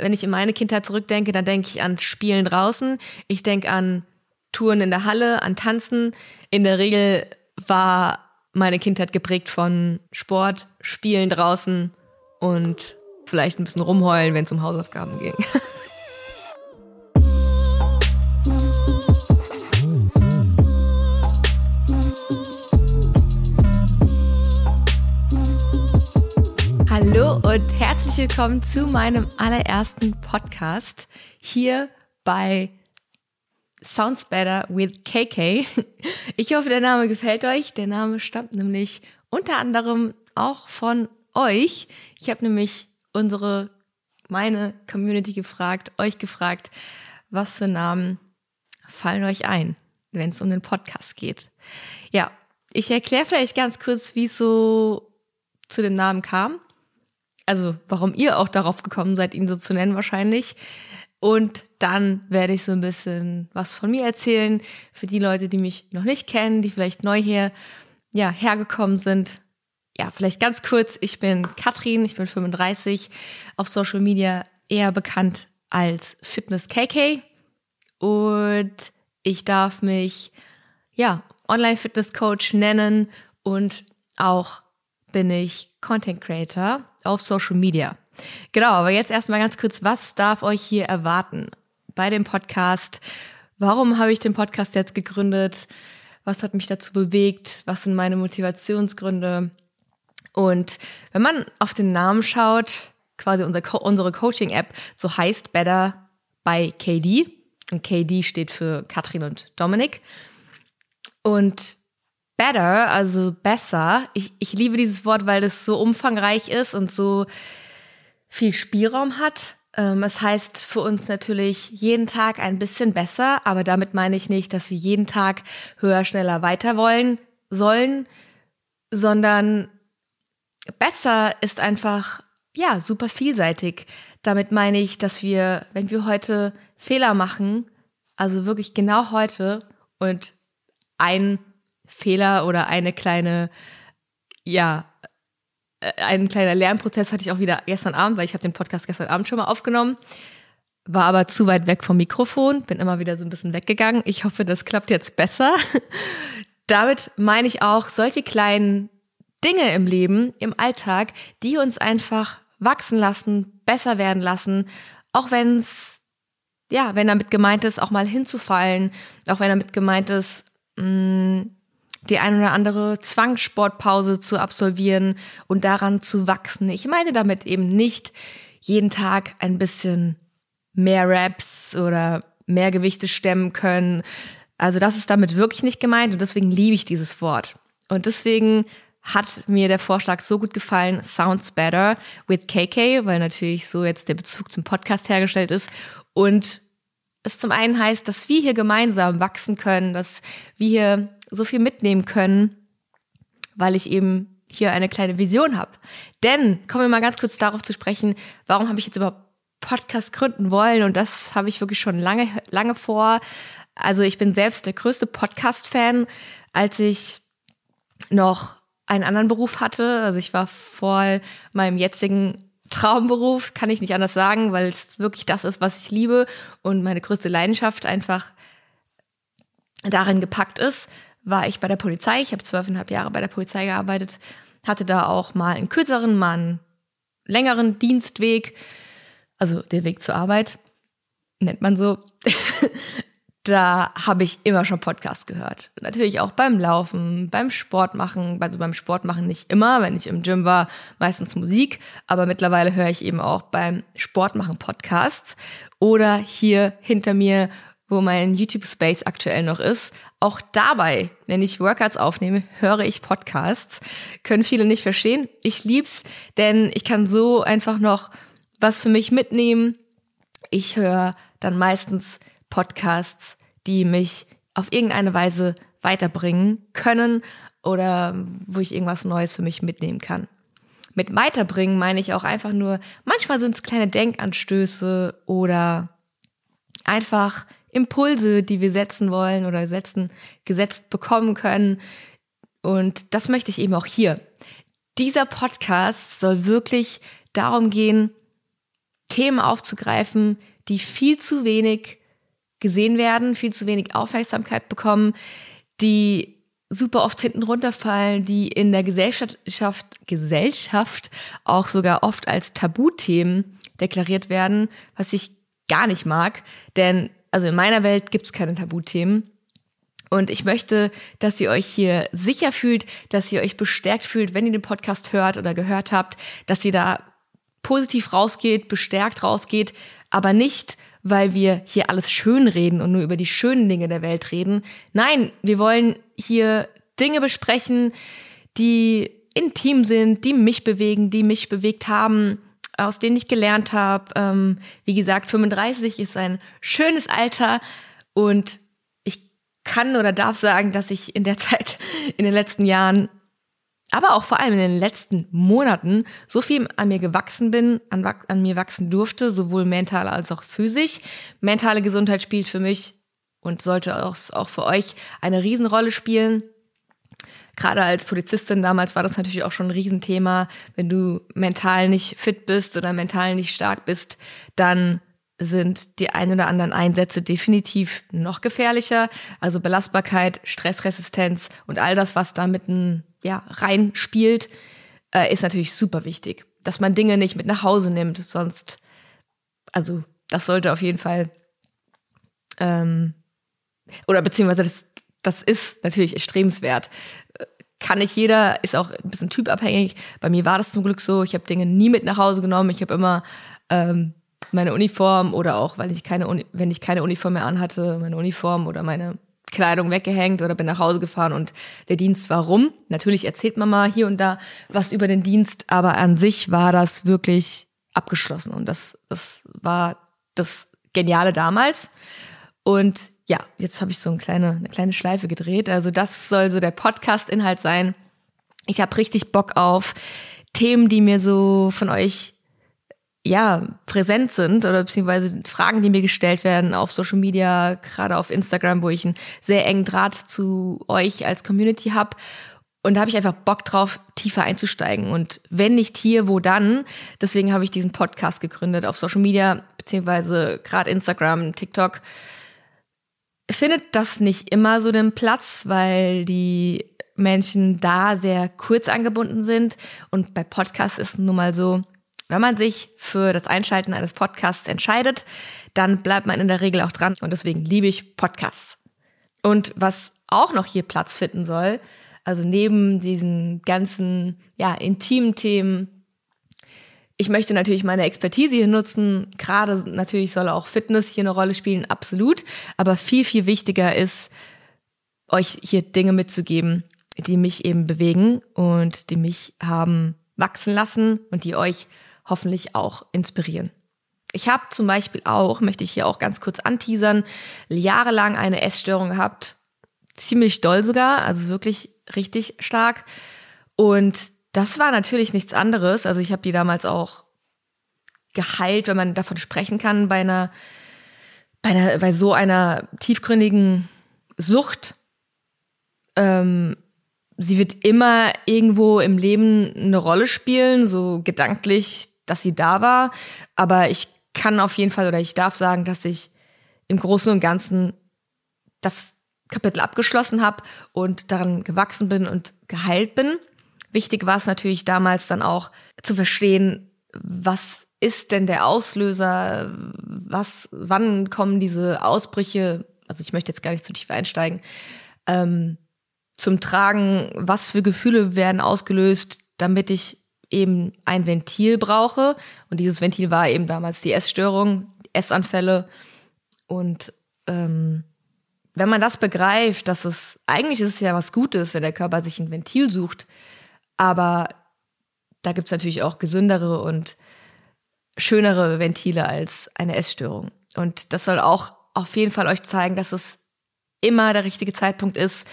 wenn ich in meine Kindheit zurückdenke, dann denke ich an Spielen draußen. Ich denke an Touren in der Halle, an Tanzen. In der Regel war meine Kindheit geprägt von Sport, Spielen draußen und vielleicht ein bisschen rumheulen, wenn es um Hausaufgaben ging. Hallo und herzlich willkommen zu meinem allerersten Podcast hier bei Sounds Better with KK. Ich hoffe, der Name gefällt euch. Der Name stammt nämlich unter anderem auch von euch. Ich habe nämlich unsere, meine Community gefragt, euch gefragt, was für Namen fallen euch ein, wenn es um den Podcast geht. Ja, ich erkläre vielleicht ganz kurz, wie es so zu dem Namen kam. Also warum ihr auch darauf gekommen seid, ihn so zu nennen wahrscheinlich. Und dann werde ich so ein bisschen was von mir erzählen für die Leute, die mich noch nicht kennen, die vielleicht neu hier ja, hergekommen sind. Ja, vielleicht ganz kurz. Ich bin Katrin, ich bin 35, auf Social Media eher bekannt als Fitness KK. Und ich darf mich, ja, Online Fitness Coach nennen und auch bin ich Content Creator auf Social Media. Genau, aber jetzt erstmal ganz kurz, was darf euch hier erwarten bei dem Podcast? Warum habe ich den Podcast jetzt gegründet? Was hat mich dazu bewegt? Was sind meine Motivationsgründe? Und wenn man auf den Namen schaut, quasi unser Co unsere Coaching-App, so heißt Better by KD. Und KD steht für Katrin und Dominik. Und better, also besser, ich, ich liebe dieses Wort, weil das so umfangreich ist und so viel Spielraum hat. Ähm, es heißt für uns natürlich jeden Tag ein bisschen besser, aber damit meine ich nicht, dass wir jeden Tag höher, schneller, weiter wollen sollen, sondern besser ist einfach ja super vielseitig. Damit meine ich, dass wir, wenn wir heute Fehler machen, also wirklich genau heute und ein Fehler oder eine kleine ja äh, ein kleiner Lernprozess hatte ich auch wieder gestern Abend, weil ich habe den Podcast gestern Abend schon mal aufgenommen, war aber zu weit weg vom Mikrofon, bin immer wieder so ein bisschen weggegangen. Ich hoffe, das klappt jetzt besser. Damit meine ich auch solche kleinen Dinge im Leben, im Alltag, die uns einfach wachsen lassen, besser werden lassen, auch wenn es, ja, wenn damit gemeint ist, auch mal hinzufallen, auch wenn damit gemeint ist, mh, mm, die ein oder andere Zwangssportpause zu absolvieren und daran zu wachsen. Ich meine damit eben nicht jeden Tag ein bisschen mehr Raps oder mehr Gewichte stemmen können. Also das ist damit wirklich nicht gemeint und deswegen liebe ich dieses Wort. Und deswegen hat mir der Vorschlag so gut gefallen, Sounds Better with KK, weil natürlich so jetzt der Bezug zum Podcast hergestellt ist und es zum einen heißt, dass wir hier gemeinsam wachsen können, dass wir hier so viel mitnehmen können, weil ich eben hier eine kleine Vision habe. Denn kommen wir mal ganz kurz darauf zu sprechen, warum habe ich jetzt überhaupt Podcast gründen wollen und das habe ich wirklich schon lange lange vor. Also ich bin selbst der größte Podcast-Fan, als ich noch einen anderen Beruf hatte. Also ich war vor meinem jetzigen Traumberuf, kann ich nicht anders sagen, weil es wirklich das ist, was ich liebe und meine größte Leidenschaft einfach darin gepackt ist, war ich bei der Polizei. Ich habe zwölfeinhalb Jahre bei der Polizei gearbeitet, hatte da auch mal einen kürzeren, mal einen längeren Dienstweg, also der Weg zur Arbeit, nennt man so. da habe ich immer schon Podcast gehört. Natürlich auch beim Laufen, beim Sport machen, also beim Sport machen nicht immer, wenn ich im Gym war, meistens Musik, aber mittlerweile höre ich eben auch beim Sport machen Podcasts oder hier hinter mir, wo mein YouTube Space aktuell noch ist, auch dabei, wenn ich Workouts aufnehme, höre ich Podcasts. Können viele nicht verstehen. Ich lieb's, denn ich kann so einfach noch was für mich mitnehmen. Ich höre dann meistens Podcasts, die mich auf irgendeine Weise weiterbringen können oder wo ich irgendwas Neues für mich mitnehmen kann. Mit weiterbringen meine ich auch einfach nur, manchmal sind es kleine Denkanstöße oder einfach Impulse, die wir setzen wollen oder setzen, gesetzt bekommen können. Und das möchte ich eben auch hier. Dieser Podcast soll wirklich darum gehen, Themen aufzugreifen, die viel zu wenig gesehen werden, viel zu wenig Aufmerksamkeit bekommen, die super oft hinten runterfallen, die in der Gesellschaft, Gesellschaft auch sogar oft als Tabuthemen deklariert werden, was ich gar nicht mag. Denn also in meiner Welt gibt es keine Tabuthemen. Und ich möchte, dass ihr euch hier sicher fühlt, dass ihr euch bestärkt fühlt, wenn ihr den Podcast hört oder gehört habt, dass ihr da positiv rausgeht, bestärkt rausgeht, aber nicht, weil wir hier alles schön reden und nur über die schönen Dinge der Welt reden. Nein, wir wollen hier Dinge besprechen, die intim sind, die mich bewegen, die mich bewegt haben, aus denen ich gelernt habe. Ähm, wie gesagt, 35 ist ein schönes Alter und ich kann oder darf sagen, dass ich in der Zeit, in den letzten Jahren aber auch vor allem in den letzten Monaten so viel an mir gewachsen bin, an, an, mir wachsen durfte, sowohl mental als auch physisch. Mentale Gesundheit spielt für mich und sollte auch, auch für euch eine Riesenrolle spielen. Gerade als Polizistin damals war das natürlich auch schon ein Riesenthema. Wenn du mental nicht fit bist oder mental nicht stark bist, dann sind die ein oder anderen Einsätze definitiv noch gefährlicher. Also Belastbarkeit, Stressresistenz und all das, was da mitten ja, reinspielt, äh, ist natürlich super wichtig. Dass man Dinge nicht mit nach Hause nimmt, sonst, also das sollte auf jeden Fall, ähm, oder beziehungsweise das, das ist natürlich erstrebenswert. Kann nicht jeder, ist auch ein bisschen typabhängig. Bei mir war das zum Glück so, ich habe Dinge nie mit nach Hause genommen. Ich habe immer ähm, meine Uniform oder auch, weil ich keine Uni wenn ich keine Uniform mehr anhatte, meine Uniform oder meine Kleidung weggehängt oder bin nach Hause gefahren und der Dienst war rum. Natürlich erzählt man mal hier und da was über den Dienst, aber an sich war das wirklich abgeschlossen und das, das war das Geniale damals. Und ja, jetzt habe ich so eine kleine, eine kleine Schleife gedreht. Also das soll so der Podcast-Inhalt sein. Ich habe richtig Bock auf Themen, die mir so von euch ja, präsent sind oder beziehungsweise Fragen, die mir gestellt werden auf Social Media, gerade auf Instagram, wo ich einen sehr engen Draht zu euch als Community habe. Und da habe ich einfach Bock drauf, tiefer einzusteigen. Und wenn nicht hier, wo dann? Deswegen habe ich diesen Podcast gegründet auf Social Media, beziehungsweise gerade Instagram, TikTok. Findet das nicht immer so den Platz, weil die Menschen da sehr kurz angebunden sind. Und bei Podcasts ist es nun mal so, wenn man sich für das Einschalten eines Podcasts entscheidet, dann bleibt man in der Regel auch dran und deswegen liebe ich Podcasts. Und was auch noch hier Platz finden soll, also neben diesen ganzen ja, intimen Themen, ich möchte natürlich meine Expertise hier nutzen. Gerade natürlich soll auch Fitness hier eine Rolle spielen, absolut. Aber viel, viel wichtiger ist, euch hier Dinge mitzugeben, die mich eben bewegen und die mich haben wachsen lassen und die euch hoffentlich auch inspirieren. Ich habe zum Beispiel auch, möchte ich hier auch ganz kurz anteasern, jahrelang eine Essstörung gehabt. Ziemlich doll sogar, also wirklich richtig stark. Und das war natürlich nichts anderes. Also ich habe die damals auch geheilt, wenn man davon sprechen kann, bei einer, bei, einer, bei so einer tiefgründigen Sucht. Ähm, sie wird immer irgendwo im Leben eine Rolle spielen, so gedanklich dass sie da war. Aber ich kann auf jeden Fall oder ich darf sagen, dass ich im Großen und Ganzen das Kapitel abgeschlossen habe und daran gewachsen bin und geheilt bin. Wichtig war es natürlich damals dann auch zu verstehen, was ist denn der Auslöser, was, wann kommen diese Ausbrüche, also ich möchte jetzt gar nicht zu tief einsteigen, ähm, zum Tragen, was für Gefühle werden ausgelöst, damit ich eben ein Ventil brauche. Und dieses Ventil war eben damals die Essstörung, Essanfälle. Und ähm, wenn man das begreift, dass es eigentlich ist es ja was Gutes, wenn der Körper sich ein Ventil sucht, aber da gibt's natürlich auch gesündere und schönere Ventile als eine Essstörung. Und das soll auch auf jeden Fall euch zeigen, dass es immer der richtige Zeitpunkt ist,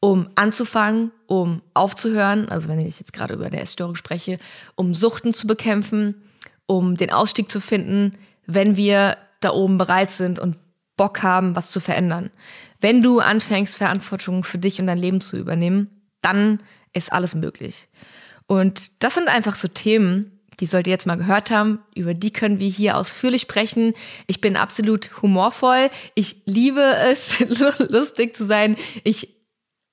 um anzufangen, um aufzuhören, also wenn ich jetzt gerade über eine Essstörung spreche, um Suchten zu bekämpfen, um den Ausstieg zu finden, wenn wir da oben bereit sind und Bock haben, was zu verändern. Wenn du anfängst, Verantwortung für dich und dein Leben zu übernehmen, dann ist alles möglich. Und das sind einfach so Themen, die sollt ihr jetzt mal gehört haben. Über die können wir hier ausführlich sprechen. Ich bin absolut humorvoll. Ich liebe es, lustig zu sein. Ich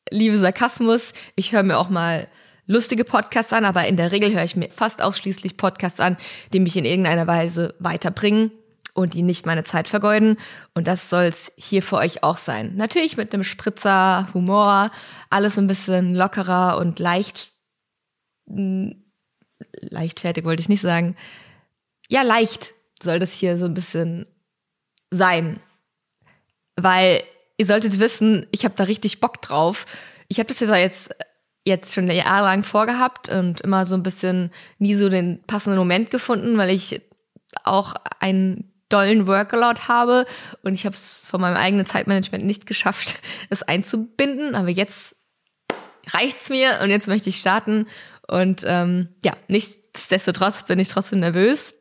liebe Sarkasmus. Ich höre mir auch mal lustige Podcasts an, aber in der Regel höre ich mir fast ausschließlich Podcasts an, die mich in irgendeiner Weise weiterbringen und die nicht meine Zeit vergeuden. Und das soll's hier für euch auch sein. Natürlich mit einem Spritzer, Humor, alles ein bisschen lockerer und leicht, hm, leichtfertig wollte ich nicht sagen. Ja, leicht soll das hier so ein bisschen sein. Weil ihr solltet wissen, ich habe da richtig Bock drauf. Ich habe das jetzt jetzt schon jahrelang vorgehabt und immer so ein bisschen nie so den passenden Moment gefunden, weil ich auch einen dollen Workload habe und ich habe es von meinem eigenen Zeitmanagement nicht geschafft, es einzubinden. Aber jetzt reicht's mir und jetzt möchte ich starten. Und ähm, ja, nichtsdestotrotz bin ich trotzdem nervös.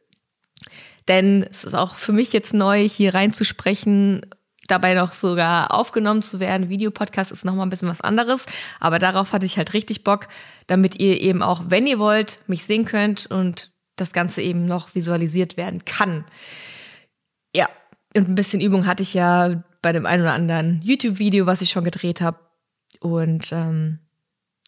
Denn es ist auch für mich jetzt neu, hier reinzusprechen dabei noch sogar aufgenommen zu werden. Videopodcast ist nochmal ein bisschen was anderes, aber darauf hatte ich halt richtig Bock, damit ihr eben auch, wenn ihr wollt, mich sehen könnt und das Ganze eben noch visualisiert werden kann. Ja, und ein bisschen Übung hatte ich ja bei dem einen oder anderen YouTube-Video, was ich schon gedreht habe. Und ähm,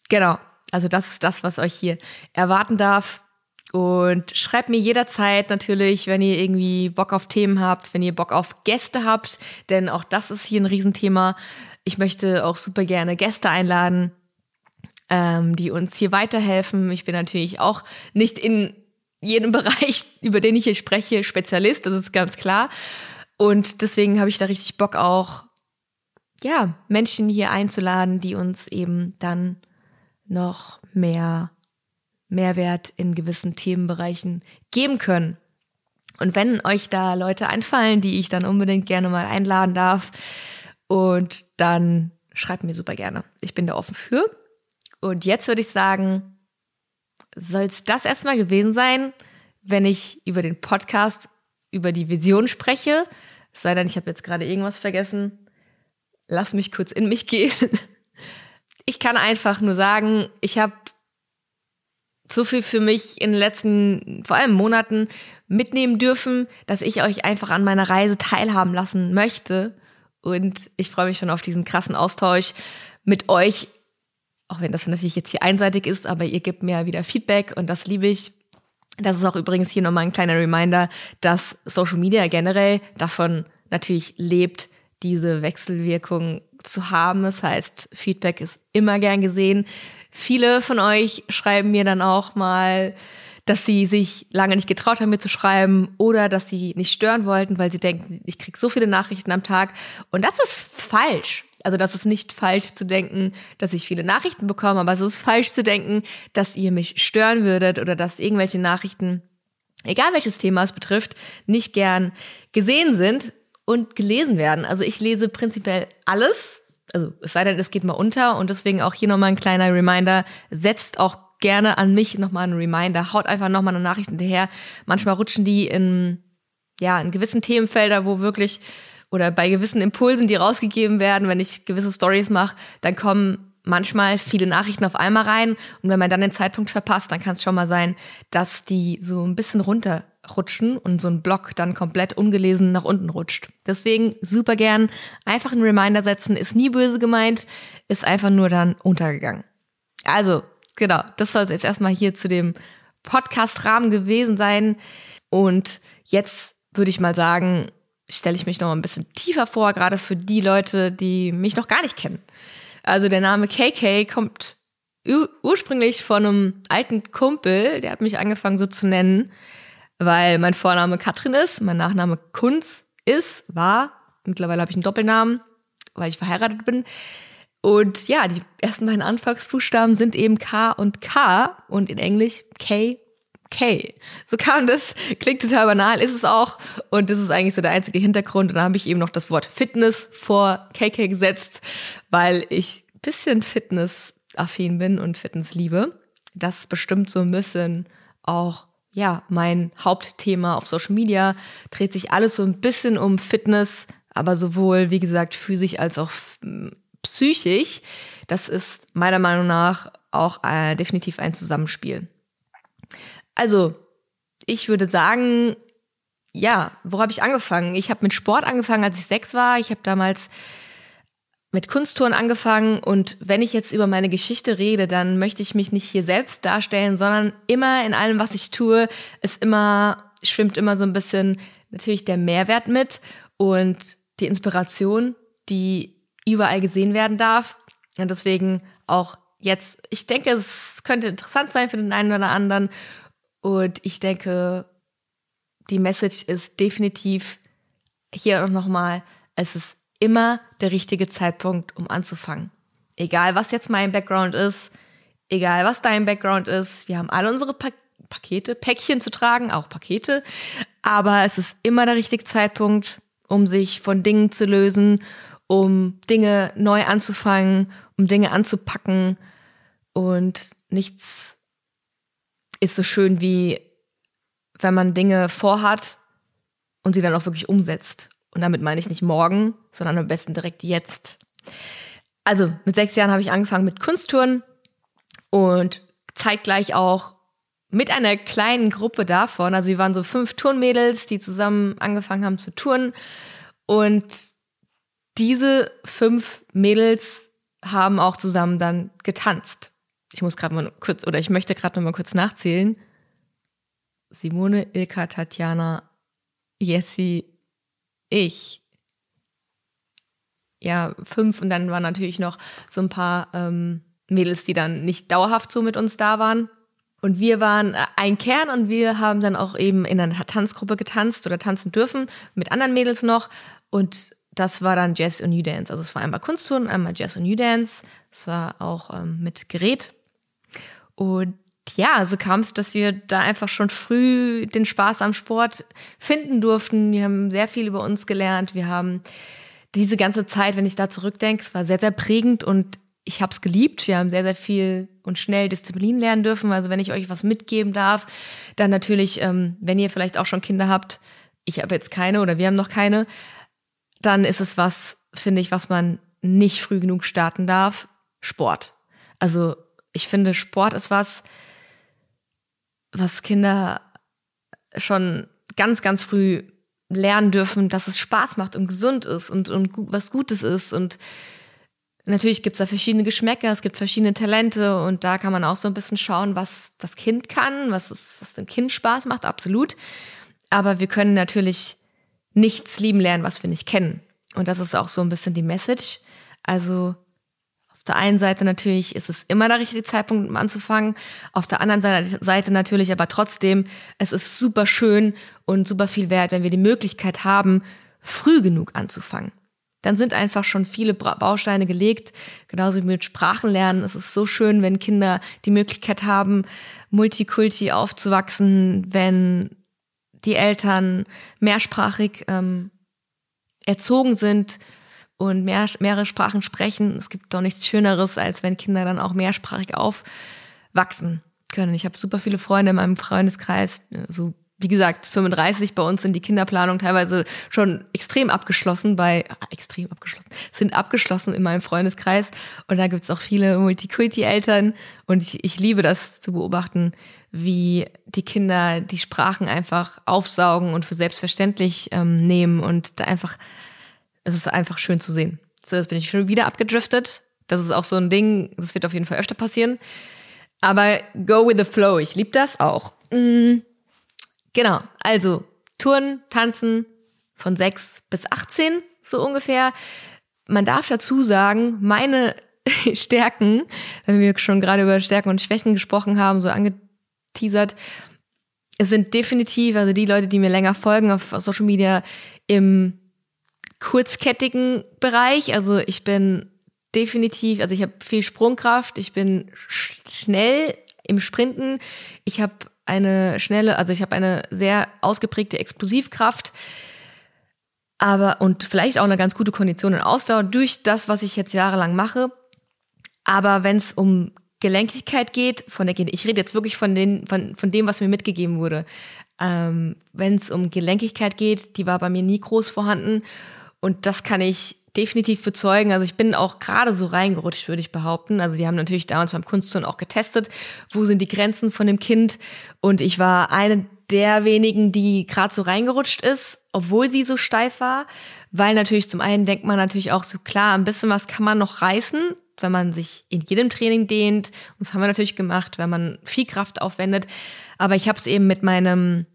genau, also das ist das, was euch hier erwarten darf. Und schreibt mir jederzeit natürlich, wenn ihr irgendwie Bock auf Themen habt, wenn ihr Bock auf Gäste habt, denn auch das ist hier ein Riesenthema. Ich möchte auch super gerne Gäste einladen, ähm, die uns hier weiterhelfen. Ich bin natürlich auch nicht in jedem Bereich, über den ich hier spreche, Spezialist, das ist ganz klar. Und deswegen habe ich da richtig Bock auch, ja, Menschen hier einzuladen, die uns eben dann noch mehr Mehrwert in gewissen Themenbereichen geben können. Und wenn euch da Leute einfallen, die ich dann unbedingt gerne mal einladen darf, und dann schreibt mir super gerne. Ich bin da offen für. Und jetzt würde ich sagen, soll es das erstmal gewesen sein, wenn ich über den Podcast, über die Vision spreche. Es sei denn, ich habe jetzt gerade irgendwas vergessen. Lass mich kurz in mich gehen. Ich kann einfach nur sagen, ich habe so viel für mich in den letzten, vor allem Monaten mitnehmen dürfen, dass ich euch einfach an meiner Reise teilhaben lassen möchte. Und ich freue mich schon auf diesen krassen Austausch mit euch, auch wenn das natürlich jetzt hier einseitig ist, aber ihr gebt mir wieder Feedback und das liebe ich. Das ist auch übrigens hier nochmal ein kleiner Reminder, dass Social Media generell davon natürlich lebt, diese Wechselwirkung zu haben. Das heißt, Feedback ist immer gern gesehen. Viele von euch schreiben mir dann auch mal, dass sie sich lange nicht getraut haben, mir zu schreiben oder dass sie nicht stören wollten, weil sie denken, ich kriege so viele Nachrichten am Tag. Und das ist falsch. Also das ist nicht falsch zu denken, dass ich viele Nachrichten bekomme, aber es ist falsch zu denken, dass ihr mich stören würdet oder dass irgendwelche Nachrichten, egal welches Thema es betrifft, nicht gern gesehen sind und gelesen werden. Also ich lese prinzipiell alles, also es sei denn, es geht mal unter und deswegen auch hier nochmal ein kleiner Reminder, setzt auch gerne an mich nochmal einen Reminder, haut einfach nochmal eine Nachricht hinterher. Manchmal rutschen die in, ja, in gewissen Themenfelder, wo wirklich, oder bei gewissen Impulsen, die rausgegeben werden, wenn ich gewisse Stories mache, dann kommen manchmal viele Nachrichten auf einmal rein und wenn man dann den Zeitpunkt verpasst, dann kann es schon mal sein, dass die so ein bisschen runter rutschen und so ein Block dann komplett ungelesen nach unten rutscht. Deswegen super gern einfach einen Reminder setzen, ist nie böse gemeint, ist einfach nur dann untergegangen. Also, genau, das soll es jetzt erstmal hier zu dem Podcast-Rahmen gewesen sein. Und jetzt würde ich mal sagen, stelle ich mich noch ein bisschen tiefer vor, gerade für die Leute, die mich noch gar nicht kennen. Also der Name KK kommt ursprünglich von einem alten Kumpel, der hat mich angefangen so zu nennen weil mein Vorname Katrin ist, mein Nachname Kunz ist, war. Mittlerweile habe ich einen Doppelnamen, weil ich verheiratet bin. Und ja, die ersten beiden Anfangsbuchstaben sind eben K und K und in Englisch K, K. So kam das, klingt total banal, ist es auch. Und das ist eigentlich so der einzige Hintergrund. Und dann habe ich eben noch das Wort Fitness vor KK gesetzt, weil ich bisschen Fitness-affin bin und Fitness liebe. Das bestimmt so ein bisschen auch ja, mein Hauptthema auf Social Media dreht sich alles so ein bisschen um Fitness, aber sowohl, wie gesagt, physisch als auch hm, psychisch. Das ist meiner Meinung nach auch äh, definitiv ein Zusammenspiel. Also, ich würde sagen, ja, wo habe ich angefangen? Ich habe mit Sport angefangen, als ich sechs war. Ich habe damals mit Kunsttouren angefangen und wenn ich jetzt über meine Geschichte rede, dann möchte ich mich nicht hier selbst darstellen, sondern immer in allem, was ich tue, ist immer, schwimmt immer so ein bisschen natürlich der Mehrwert mit und die Inspiration, die überall gesehen werden darf. Und deswegen auch jetzt, ich denke, es könnte interessant sein für den einen oder anderen. Und ich denke, die Message ist definitiv hier auch nochmal, es ist immer der richtige Zeitpunkt, um anzufangen. Egal, was jetzt mein Background ist, egal, was dein Background ist, wir haben alle unsere pa Pakete, Päckchen zu tragen, auch Pakete, aber es ist immer der richtige Zeitpunkt, um sich von Dingen zu lösen, um Dinge neu anzufangen, um Dinge anzupacken und nichts ist so schön wie wenn man Dinge vorhat und sie dann auch wirklich umsetzt. Und damit meine ich nicht morgen, sondern am besten direkt jetzt. Also mit sechs Jahren habe ich angefangen mit Kunsttouren und zeitgleich auch mit einer kleinen Gruppe davon. Also wir waren so fünf Turnmädels, die zusammen angefangen haben zu touren. Und diese fünf Mädels haben auch zusammen dann getanzt. Ich muss gerade mal kurz, oder ich möchte gerade noch mal kurz nachzählen. Simone, Ilka, Tatjana, Jessie, ich. Ja, fünf und dann waren natürlich noch so ein paar ähm, Mädels, die dann nicht dauerhaft so mit uns da waren. Und wir waren äh, ein Kern und wir haben dann auch eben in einer Tanzgruppe getanzt oder tanzen dürfen mit anderen Mädels noch. Und das war dann Jazz und New Dance. Also es war einmal Kunsttouren, einmal Jazz und New Dance. Es war auch ähm, mit Gerät. Und ja, so kam es, dass wir da einfach schon früh den Spaß am Sport finden durften. Wir haben sehr viel über uns gelernt. Wir haben diese ganze Zeit, wenn ich da zurückdenke, es war sehr, sehr prägend und ich habe es geliebt. Wir haben sehr, sehr viel und schnell Disziplin lernen dürfen. Also wenn ich euch was mitgeben darf, dann natürlich, ähm, wenn ihr vielleicht auch schon Kinder habt, ich habe jetzt keine oder wir haben noch keine, dann ist es was, finde ich, was man nicht früh genug starten darf. Sport. Also ich finde, Sport ist was, was Kinder schon ganz, ganz früh lernen dürfen, dass es Spaß macht und gesund ist und, und was Gutes ist. Und natürlich gibt es da verschiedene Geschmäcker, es gibt verschiedene Talente und da kann man auch so ein bisschen schauen, was das Kind kann, was, es, was dem Kind Spaß macht, absolut. Aber wir können natürlich nichts lieben lernen, was wir nicht kennen. Und das ist auch so ein bisschen die Message. Also auf der einen Seite natürlich ist es immer der richtige Zeitpunkt, um anzufangen. Auf der anderen Seite natürlich aber trotzdem, es ist super schön und super viel wert, wenn wir die Möglichkeit haben, früh genug anzufangen. Dann sind einfach schon viele Bausteine gelegt, genauso wie mit Sprachenlernen. Es ist so schön, wenn Kinder die Möglichkeit haben, multikulti aufzuwachsen, wenn die Eltern mehrsprachig ähm, erzogen sind, und mehr, mehrere Sprachen sprechen. Es gibt doch nichts Schöneres, als wenn Kinder dann auch mehrsprachig aufwachsen können. Ich habe super viele Freunde in meinem Freundeskreis, so wie gesagt, 35 bei uns sind die Kinderplanung teilweise schon extrem abgeschlossen bei, ah, extrem abgeschlossen, sind abgeschlossen in meinem Freundeskreis. Und da gibt's auch viele Multikulti-Eltern. Und ich, ich liebe das zu beobachten, wie die Kinder die Sprachen einfach aufsaugen und für selbstverständlich ähm, nehmen und da einfach es ist einfach schön zu sehen. So, jetzt bin ich schon wieder abgedriftet. Das ist auch so ein Ding, das wird auf jeden Fall öfter passieren. Aber go with the flow, ich liebe das auch. Mhm. Genau, also Touren, Tanzen von 6 bis 18, so ungefähr. Man darf dazu sagen, meine Stärken, wenn wir schon gerade über Stärken und Schwächen gesprochen haben, so angeteasert, es sind definitiv, also die Leute, die mir länger folgen auf Social Media, im kurzkettigen Bereich. Also ich bin definitiv, also ich habe viel Sprungkraft, ich bin sch schnell im Sprinten, ich habe eine schnelle, also ich habe eine sehr ausgeprägte Explosivkraft, aber und vielleicht auch eine ganz gute Kondition und Ausdauer durch das, was ich jetzt jahrelang mache. Aber wenn es um Gelenkigkeit geht, von der ich rede jetzt wirklich von, den, von, von dem, was mir mitgegeben wurde. Ähm, wenn es um Gelenkigkeit geht, die war bei mir nie groß vorhanden. Und das kann ich definitiv bezeugen. Also ich bin auch gerade so reingerutscht, würde ich behaupten. Also die haben natürlich damals beim Kunstturnen auch getestet, wo sind die Grenzen von dem Kind. Und ich war eine der wenigen, die gerade so reingerutscht ist, obwohl sie so steif war. Weil natürlich zum einen denkt man natürlich auch so, klar, ein bisschen was kann man noch reißen, wenn man sich in jedem Training dehnt. Und das haben wir natürlich gemacht, wenn man viel Kraft aufwendet. Aber ich habe es eben mit meinem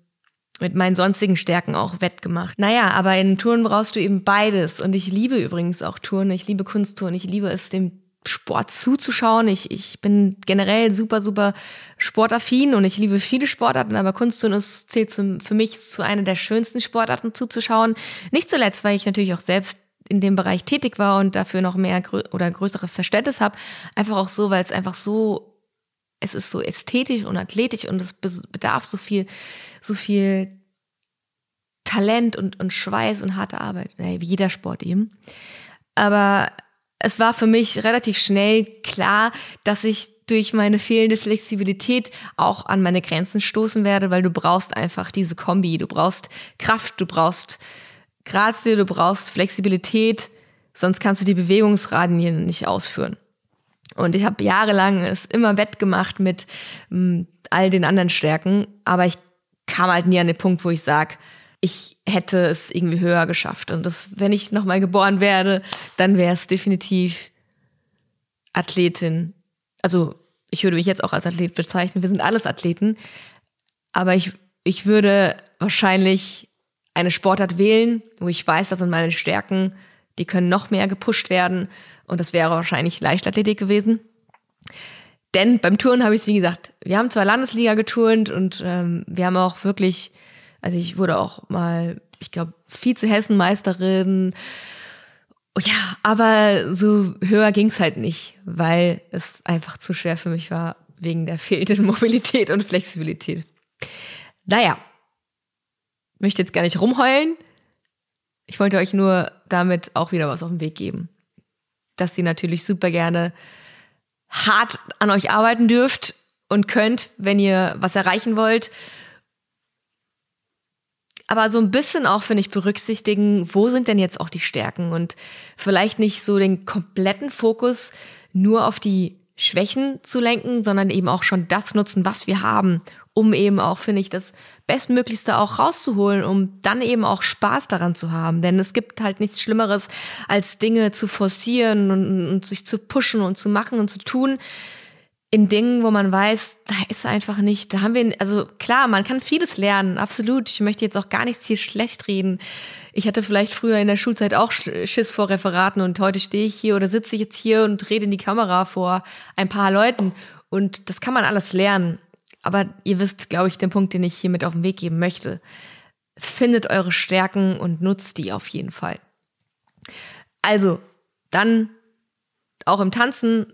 mit meinen sonstigen Stärken auch wettgemacht. Naja, aber in Touren brauchst du eben beides. Und ich liebe übrigens auch Touren. Ich liebe Kunsttouren. Ich liebe es, dem Sport zuzuschauen. Ich, ich bin generell super, super sportaffin und ich liebe viele Sportarten, aber Kunstturnen ist, zählt zum, für mich zu einer der schönsten Sportarten zuzuschauen. Nicht zuletzt, weil ich natürlich auch selbst in dem Bereich tätig war und dafür noch mehr grö oder größeres Verständnis habe. Einfach auch so, weil es einfach so, es ist so ästhetisch und athletisch und es bedarf so viel, so viel Talent und, und Schweiß und harte Arbeit. Wie jeder Sport eben. Aber es war für mich relativ schnell klar, dass ich durch meine fehlende Flexibilität auch an meine Grenzen stoßen werde, weil du brauchst einfach diese Kombi. Du brauchst Kraft, du brauchst Grazie, du brauchst Flexibilität, sonst kannst du die Bewegungsradien nicht ausführen. Und ich habe jahrelang es immer wettgemacht mit m, hm, all den anderen Stärken, aber ich kam halt nie an den Punkt, wo ich sage, ich hätte es irgendwie höher geschafft. Und das, wenn ich nochmal geboren werde, dann wäre es definitiv Athletin. Also ich würde mich jetzt auch als Athlet bezeichnen. Wir sind alles Athleten. Aber ich, ich würde wahrscheinlich eine Sportart wählen, wo ich weiß, das sind meine Stärken, die können noch mehr gepusht werden. Und das wäre wahrscheinlich Leichtathletik gewesen. Denn beim Touren habe ich es, wie gesagt, wir haben zwar Landesliga geturnt und ähm, wir haben auch wirklich also ich wurde auch mal, ich glaube, Vize-Hessen-Meisterin. Ja, aber so höher ging's halt nicht, weil es einfach zu schwer für mich war, wegen der fehlenden Mobilität und Flexibilität. Naja, möchte jetzt gar nicht rumheulen. Ich wollte euch nur damit auch wieder was auf den Weg geben. Dass ihr natürlich super gerne hart an euch arbeiten dürft und könnt, wenn ihr was erreichen wollt. Aber so ein bisschen auch, finde ich, berücksichtigen, wo sind denn jetzt auch die Stärken? Und vielleicht nicht so den kompletten Fokus nur auf die Schwächen zu lenken, sondern eben auch schon das nutzen, was wir haben, um eben auch, finde ich, das Bestmöglichste auch rauszuholen, um dann eben auch Spaß daran zu haben. Denn es gibt halt nichts Schlimmeres, als Dinge zu forcieren und, und sich zu pushen und zu machen und zu tun, in Dingen, wo man weiß, da ist einfach nicht, da haben wir, also klar, man kann vieles lernen, absolut. Ich möchte jetzt auch gar nichts hier schlecht reden. Ich hatte vielleicht früher in der Schulzeit auch Schiss vor Referaten und heute stehe ich hier oder sitze ich jetzt hier und rede in die Kamera vor ein paar Leuten und das kann man alles lernen. Aber ihr wisst, glaube ich, den Punkt, den ich hier mit auf den Weg geben möchte. Findet eure Stärken und nutzt die auf jeden Fall. Also, dann auch im Tanzen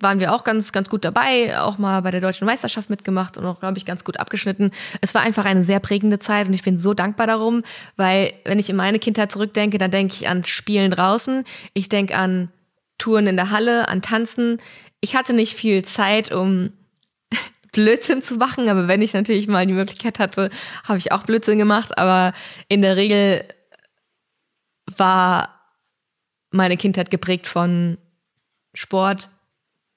waren wir auch ganz, ganz gut dabei, auch mal bei der deutschen Meisterschaft mitgemacht und auch, glaube ich, ganz gut abgeschnitten. Es war einfach eine sehr prägende Zeit und ich bin so dankbar darum, weil wenn ich in meine Kindheit zurückdenke, dann denke ich an Spielen draußen, ich denke an Touren in der Halle, an Tanzen. Ich hatte nicht viel Zeit, um Blödsinn zu machen, aber wenn ich natürlich mal die Möglichkeit hatte, habe ich auch Blödsinn gemacht, aber in der Regel war meine Kindheit geprägt von Sport,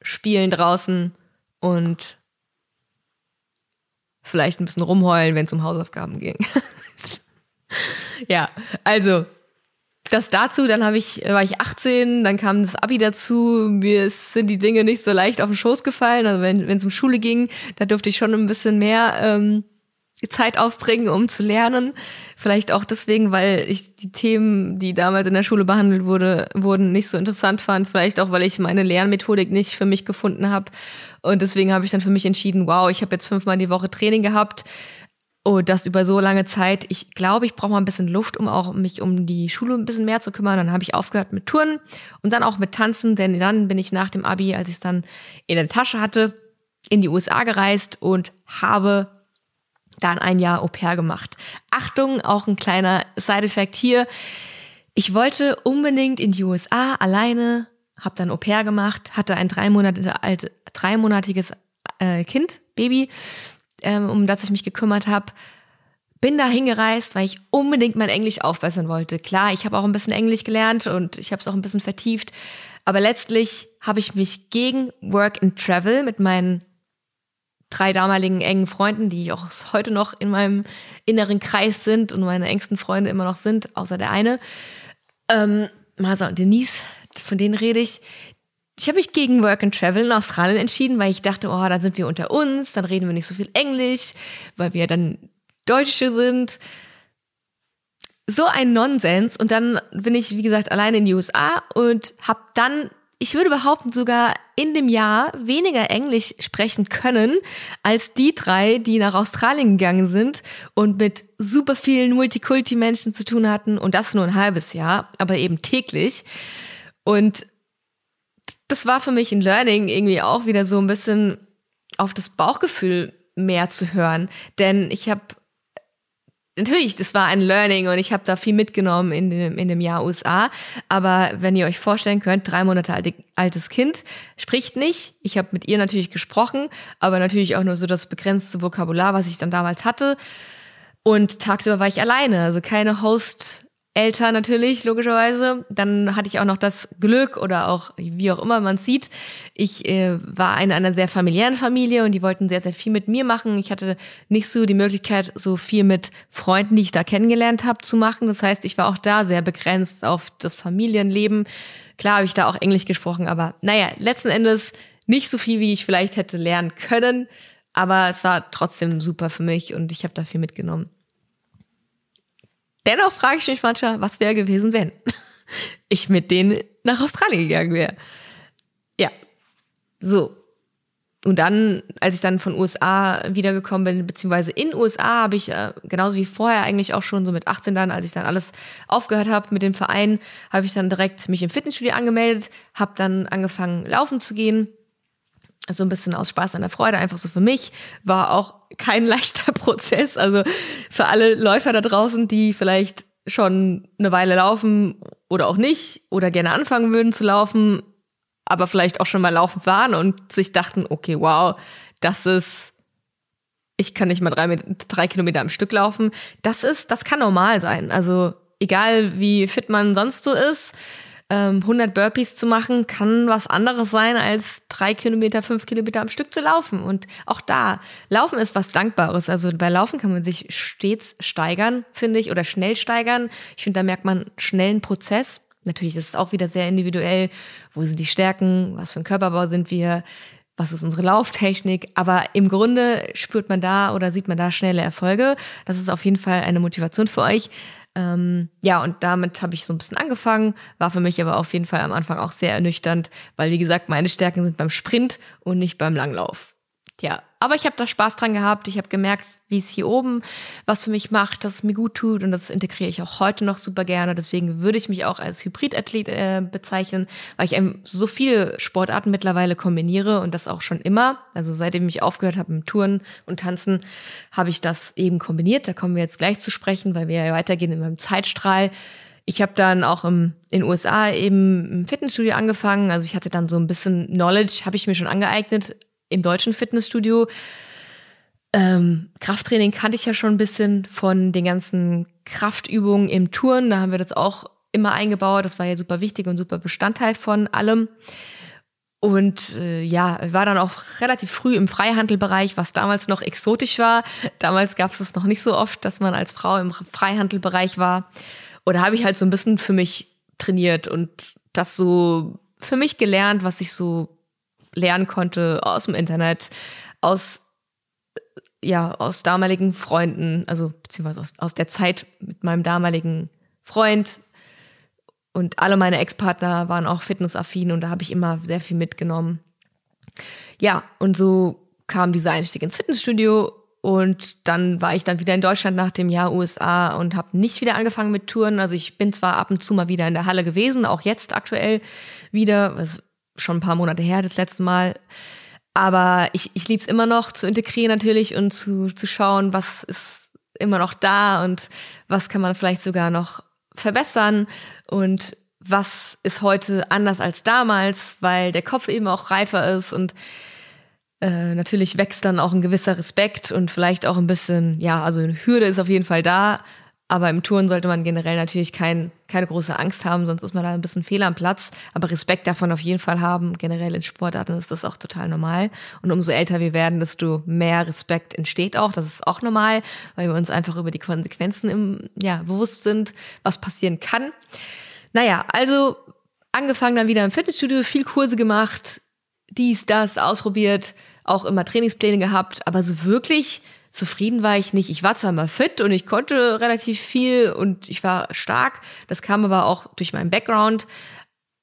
spielen draußen und vielleicht ein bisschen rumheulen, wenn es um Hausaufgaben ging. ja, also das dazu, dann habe ich, war ich 18, dann kam das Abi dazu, mir sind die Dinge nicht so leicht auf den Schoß gefallen. Also wenn es um Schule ging, da durfte ich schon ein bisschen mehr ähm, Zeit aufbringen, um zu lernen. Vielleicht auch deswegen, weil ich die Themen, die damals in der Schule behandelt wurde, wurden, nicht so interessant fand. Vielleicht auch, weil ich meine Lernmethodik nicht für mich gefunden habe. Und deswegen habe ich dann für mich entschieden, wow, ich habe jetzt fünfmal die Woche Training gehabt. Oh, das über so lange Zeit. Ich glaube, ich brauche mal ein bisschen Luft, um auch mich um die Schule ein bisschen mehr zu kümmern. Dann habe ich aufgehört mit Turnen und dann auch mit Tanzen, denn dann bin ich nach dem Abi, als ich es dann in der Tasche hatte, in die USA gereist und habe dann ein Jahr Au pair gemacht. Achtung, auch ein kleiner Side-Effekt hier. Ich wollte unbedingt in die USA alleine, habe dann Au pair gemacht, hatte ein dreimonatiges äh, Kind, Baby, ähm, um das ich mich gekümmert habe. Bin da hingereist, weil ich unbedingt mein Englisch aufbessern wollte. Klar, ich habe auch ein bisschen Englisch gelernt und ich habe es auch ein bisschen vertieft. Aber letztlich habe ich mich gegen Work and Travel mit meinen drei damaligen engen Freunden, die auch heute noch in meinem inneren Kreis sind und meine engsten Freunde immer noch sind, außer der eine. Ähm, Masa und Denise, von denen rede ich. Ich habe mich gegen Work and Travel in Australien entschieden, weil ich dachte, oh, da sind wir unter uns, dann reden wir nicht so viel Englisch, weil wir dann Deutsche sind. So ein Nonsens. Und dann bin ich, wie gesagt, alleine in die USA und habe dann ich würde behaupten, sogar in dem Jahr weniger Englisch sprechen können als die drei, die nach Australien gegangen sind und mit super vielen Multikulti-Menschen zu tun hatten und das nur ein halbes Jahr, aber eben täglich. Und das war für mich ein Learning irgendwie auch wieder so ein bisschen auf das Bauchgefühl mehr zu hören, denn ich habe natürlich, das war ein Learning und ich habe da viel mitgenommen in dem, in dem Jahr USA. Aber wenn ihr euch vorstellen könnt, drei Monate alte, altes Kind spricht nicht. Ich habe mit ihr natürlich gesprochen, aber natürlich auch nur so das begrenzte Vokabular, was ich dann damals hatte. Und tagsüber war ich alleine, also keine Host älter natürlich, logischerweise. Dann hatte ich auch noch das Glück oder auch, wie auch immer man sieht, ich äh, war in einer sehr familiären Familie und die wollten sehr, sehr viel mit mir machen. Ich hatte nicht so die Möglichkeit, so viel mit Freunden, die ich da kennengelernt habe, zu machen. Das heißt, ich war auch da sehr begrenzt auf das Familienleben. Klar habe ich da auch Englisch gesprochen, aber naja, letzten Endes nicht so viel, wie ich vielleicht hätte lernen können. Aber es war trotzdem super für mich und ich habe da viel mitgenommen. Dennoch frage ich mich manchmal, was wäre gewesen, wenn ich mit denen nach Australien gegangen wäre. Ja, so. Und dann, als ich dann von USA wiedergekommen bin, beziehungsweise in USA, habe ich äh, genauso wie vorher eigentlich auch schon so mit 18 dann, als ich dann alles aufgehört habe mit dem Verein, habe ich dann direkt mich im Fitnessstudio angemeldet, habe dann angefangen laufen zu gehen so ein bisschen aus Spaß an der Freude, einfach so für mich, war auch kein leichter Prozess. Also für alle Läufer da draußen, die vielleicht schon eine Weile laufen oder auch nicht oder gerne anfangen würden zu laufen, aber vielleicht auch schon mal laufen waren und sich dachten, okay, wow, das ist, ich kann nicht mal drei, drei Kilometer am Stück laufen. Das ist, das kann normal sein. Also egal wie fit man sonst so ist, 100 ähm, Burpees zu machen, kann was anderes sein, als drei Kilometer, fünf Kilometer am Stück zu laufen. Und auch da, Laufen ist was Dankbares. Also bei Laufen kann man sich stets steigern, finde ich, oder schnell steigern. Ich finde, da merkt man schnellen Prozess. Natürlich ist es auch wieder sehr individuell. Wo sind die Stärken? Was für ein Körperbau sind wir? Was ist unsere Lauftechnik, aber im Grunde spürt man da oder sieht man da schnelle Erfolge. Das ist auf jeden Fall eine Motivation für euch. Ähm, ja, und damit habe ich so ein bisschen angefangen, war für mich aber auf jeden Fall am Anfang auch sehr ernüchternd, weil wie gesagt, meine Stärken sind beim Sprint und nicht beim Langlauf. Ja, aber ich habe da Spaß dran gehabt. Ich habe gemerkt, wie es hier oben was für mich macht, dass es mir gut tut und das integriere ich auch heute noch super gerne. Deswegen würde ich mich auch als Hybridathlet äh, bezeichnen, weil ich ähm, so viele Sportarten mittlerweile kombiniere und das auch schon immer. Also seitdem ich aufgehört habe mit Touren und Tanzen, habe ich das eben kombiniert. Da kommen wir jetzt gleich zu sprechen, weil wir ja weitergehen in meinem Zeitstrahl. Ich habe dann auch im, in den USA eben im Fitnessstudio angefangen. Also ich hatte dann so ein bisschen Knowledge, habe ich mir schon angeeignet, im deutschen Fitnessstudio. Ähm, Krafttraining kannte ich ja schon ein bisschen von den ganzen Kraftübungen im Touren. Da haben wir das auch immer eingebaut. Das war ja super wichtig und super Bestandteil von allem. Und äh, ja, war dann auch relativ früh im Freihandelbereich, was damals noch exotisch war. Damals gab es das noch nicht so oft, dass man als Frau im Freihandelbereich war. Oder habe ich halt so ein bisschen für mich trainiert und das so für mich gelernt, was ich so lernen konnte aus dem Internet, aus ja, aus damaligen Freunden, also beziehungsweise aus, aus der Zeit mit meinem damaligen Freund. Und alle meine Ex-Partner waren auch fitnessaffin und da habe ich immer sehr viel mitgenommen. Ja, und so kam dieser Einstieg ins Fitnessstudio und dann war ich dann wieder in Deutschland nach dem Jahr USA und habe nicht wieder angefangen mit Touren. Also ich bin zwar ab und zu mal wieder in der Halle gewesen, auch jetzt aktuell wieder. Was schon ein paar Monate her, das letzte Mal. Aber ich, ich liebe es immer noch zu integrieren natürlich und zu, zu schauen, was ist immer noch da und was kann man vielleicht sogar noch verbessern und was ist heute anders als damals, weil der Kopf eben auch reifer ist und äh, natürlich wächst dann auch ein gewisser Respekt und vielleicht auch ein bisschen, ja, also eine Hürde ist auf jeden Fall da, Aber im Touren sollte man generell natürlich kein, keine große Angst haben, sonst ist man da ein bisschen fehl am Platz. Aber Respekt davon auf jeden Fall haben. Generell in Sportarten ist das auch total normal. Und umso älter wir werden, desto mehr Respekt entsteht auch. Das ist auch normal, weil wir uns einfach über die Konsequenzen im, ja, bewusst sind, was passieren kann. Naja, also angefangen dann wieder im Fitnessstudio, viel Kurse gemacht, dies, das ausprobiert, auch immer Trainingspläne gehabt, aber so wirklich zufrieden war ich nicht. Ich war zwar mal fit und ich konnte relativ viel und ich war stark. Das kam aber auch durch meinen Background.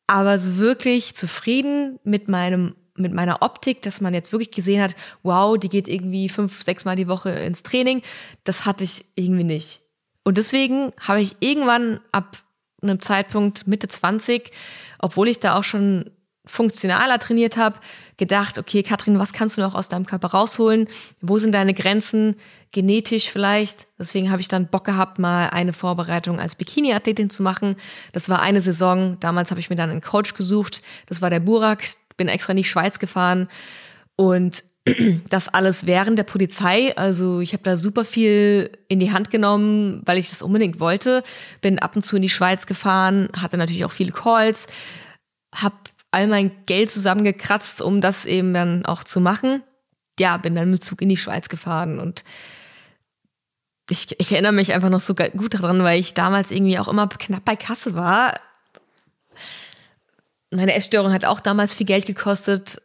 Aber so wirklich zufrieden mit meinem mit meiner Optik, dass man jetzt wirklich gesehen hat, wow, die geht irgendwie fünf, sechs Mal die Woche ins Training, das hatte ich irgendwie nicht. Und deswegen habe ich irgendwann ab einem Zeitpunkt Mitte 20, obwohl ich da auch schon funktionaler trainiert habe, gedacht, okay, Katrin, was kannst du noch aus deinem Körper rausholen? Wo sind deine Grenzen? Genetisch vielleicht. Deswegen habe ich dann Bock gehabt, mal eine Vorbereitung als Bikini-Athletin zu machen. Das war eine Saison. Damals habe ich mir dann einen Coach gesucht. Das war der Burak. Bin extra in die Schweiz gefahren. Und das alles während der Polizei. Also ich habe da super viel in die Hand genommen, weil ich das unbedingt wollte. Bin ab und zu in die Schweiz gefahren, hatte natürlich auch viele Calls, habe all mein Geld zusammengekratzt, um das eben dann auch zu machen. Ja, bin dann mit Zug in die Schweiz gefahren und ich, ich erinnere mich einfach noch so gut daran, weil ich damals irgendwie auch immer knapp bei Kasse war. Meine Essstörung hat auch damals viel Geld gekostet.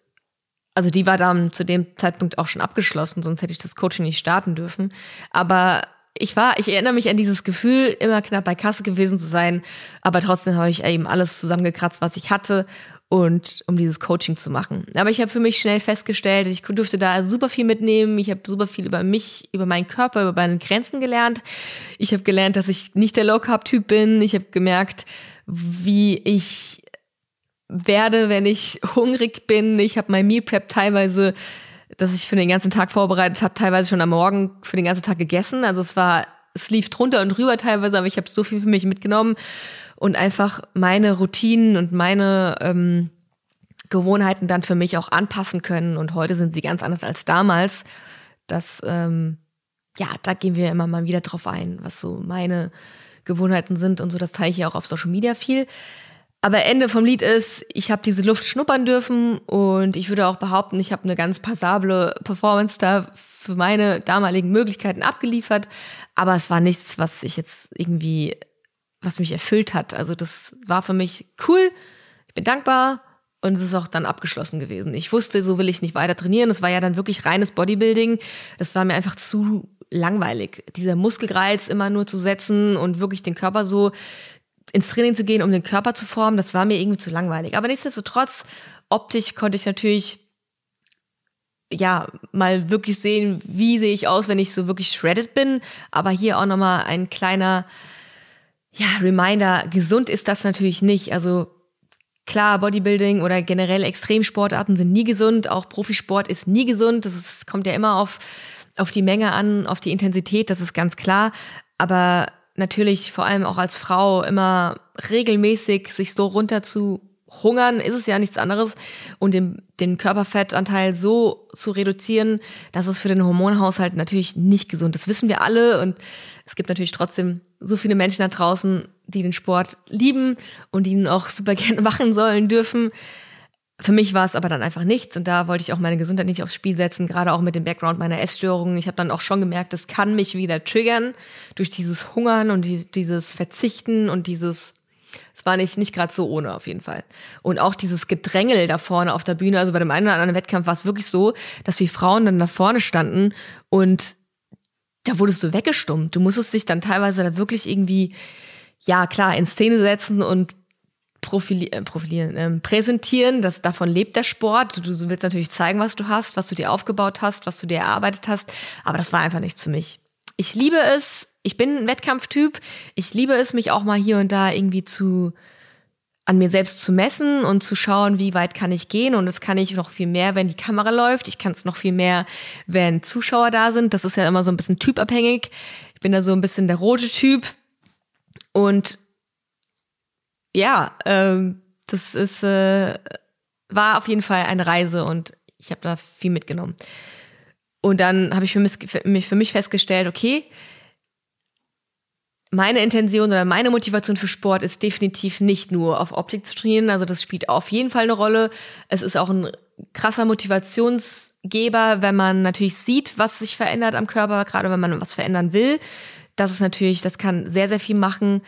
Also die war dann zu dem Zeitpunkt auch schon abgeschlossen, sonst hätte ich das Coaching nicht starten dürfen. Aber ich war, ich erinnere mich an dieses Gefühl, immer knapp bei Kasse gewesen zu sein, aber trotzdem habe ich eben alles zusammengekratzt, was ich hatte und um dieses Coaching zu machen. Aber ich habe für mich schnell festgestellt, ich durfte da super viel mitnehmen. Ich habe super viel über mich, über meinen Körper, über meine Grenzen gelernt. Ich habe gelernt, dass ich nicht der Low Carb Typ bin. Ich habe gemerkt, wie ich werde, wenn ich hungrig bin. Ich habe mein Meal Prep teilweise, das ich für den ganzen Tag vorbereitet habe, teilweise schon am Morgen für den ganzen Tag gegessen. Also es war, es lief drunter und rüber teilweise, aber ich habe so viel für mich mitgenommen und einfach meine Routinen und meine ähm, Gewohnheiten dann für mich auch anpassen können. Und heute sind sie ganz anders als damals. Das, ähm, ja, da gehen wir immer mal wieder drauf ein, was so meine Gewohnheiten sind und so. Das teile ich ja auch auf Social Media viel. Aber Ende vom Lied ist, ich habe diese Luft schnuppern dürfen und ich würde auch behaupten, ich habe eine ganz passable Performance da für meine damaligen Möglichkeiten abgeliefert. Aber es war nichts, was ich jetzt irgendwie was mich erfüllt hat. Also das war für mich cool. Ich bin dankbar und es ist auch dann abgeschlossen gewesen. Ich wusste, so will ich nicht weiter trainieren. Es war ja dann wirklich reines Bodybuilding. Das war mir einfach zu langweilig. Dieser Muskelreiz immer nur zu setzen und wirklich den Körper so ins Training zu gehen, um den Körper zu formen, das war mir irgendwie zu langweilig. Aber nichtsdestotrotz, optisch konnte ich natürlich ja, mal wirklich sehen, wie sehe ich aus, wenn ich so wirklich shredded bin. Aber hier auch nochmal ein kleiner ja, Reminder, gesund ist das natürlich nicht. Also klar, Bodybuilding oder generell Extremsportarten sind nie gesund. Auch Profisport ist nie gesund. Das ist, kommt ja immer auf, auf die Menge an, auf die Intensität, das ist ganz klar. Aber natürlich vor allem auch als Frau immer regelmäßig sich so runter zu hungern, ist es ja nichts anderes. Und den, den Körperfettanteil so zu reduzieren, das ist für den Hormonhaushalt natürlich nicht gesund. Das wissen wir alle. Und es gibt natürlich trotzdem so viele Menschen da draußen, die den Sport lieben und ihn auch super gerne machen sollen dürfen. Für mich war es aber dann einfach nichts und da wollte ich auch meine Gesundheit nicht aufs Spiel setzen, gerade auch mit dem Background meiner Essstörungen. Ich habe dann auch schon gemerkt, das kann mich wieder triggern durch dieses Hungern und dieses Verzichten und dieses es war nicht, nicht gerade so ohne auf jeden Fall. Und auch dieses Gedrängel da vorne auf der Bühne, also bei dem einen oder anderen Wettkampf war es wirklich so, dass wir Frauen dann da vorne standen und da wurdest du weggestummt. Du musstest dich dann teilweise da wirklich irgendwie, ja klar, in Szene setzen und profili äh, profilieren, ähm, präsentieren. Das, davon lebt der Sport. Du, du willst natürlich zeigen, was du hast, was du dir aufgebaut hast, was du dir erarbeitet hast. Aber das war einfach nichts für mich. Ich liebe es. Ich bin ein Wettkampftyp. Ich liebe es, mich auch mal hier und da irgendwie zu an mir selbst zu messen und zu schauen, wie weit kann ich gehen. Und das kann ich noch viel mehr, wenn die Kamera läuft. Ich kann es noch viel mehr, wenn Zuschauer da sind. Das ist ja immer so ein bisschen typabhängig. Ich bin da so ein bisschen der rote Typ. Und ja, ähm, das ist äh, war auf jeden Fall eine Reise und ich habe da viel mitgenommen. Und dann habe ich für mich, für mich festgestellt, okay, meine Intention oder meine Motivation für Sport ist definitiv nicht nur auf Optik zu trainieren. Also das spielt auf jeden Fall eine Rolle. Es ist auch ein krasser Motivationsgeber, wenn man natürlich sieht, was sich verändert am Körper, gerade wenn man was verändern will. Das ist natürlich, das kann sehr, sehr viel machen.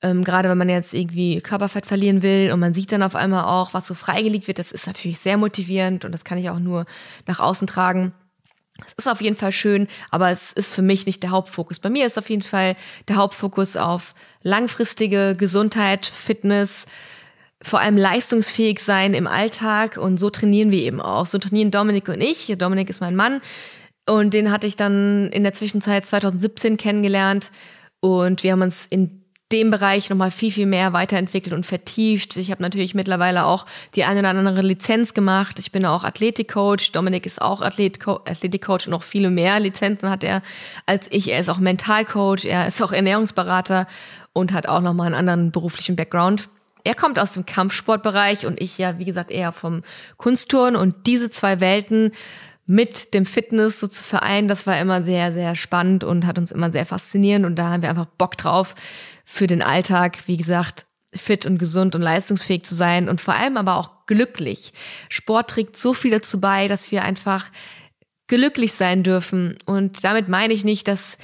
Ähm, gerade wenn man jetzt irgendwie Körperfett verlieren will und man sieht dann auf einmal auch, was so freigelegt wird, das ist natürlich sehr motivierend und das kann ich auch nur nach außen tragen. Es ist auf jeden Fall schön, aber es ist für mich nicht der Hauptfokus. Bei mir ist auf jeden Fall der Hauptfokus auf langfristige Gesundheit, Fitness, vor allem leistungsfähig sein im Alltag und so trainieren wir eben auch. So trainieren Dominik und ich. Dominik ist mein Mann und den hatte ich dann in der Zwischenzeit 2017 kennengelernt und wir haben uns in dem Bereich nochmal viel, viel mehr weiterentwickelt und vertieft. Ich habe natürlich mittlerweile auch die eine oder andere Lizenz gemacht. Ich bin auch Athletikcoach. Dominik ist auch Athletikcoach und noch viele mehr Lizenzen hat er als ich. Er ist auch Mentalcoach, er ist auch Ernährungsberater und hat auch nochmal einen anderen beruflichen Background. Er kommt aus dem Kampfsportbereich und ich ja, wie gesagt, eher vom Kunstturnen und diese zwei Welten mit dem Fitness so zu vereinen, das war immer sehr, sehr spannend und hat uns immer sehr faszinierend und da haben wir einfach Bock drauf für den Alltag, wie gesagt, fit und gesund und leistungsfähig zu sein und vor allem aber auch glücklich. Sport trägt so viel dazu bei, dass wir einfach glücklich sein dürfen und damit meine ich nicht, dass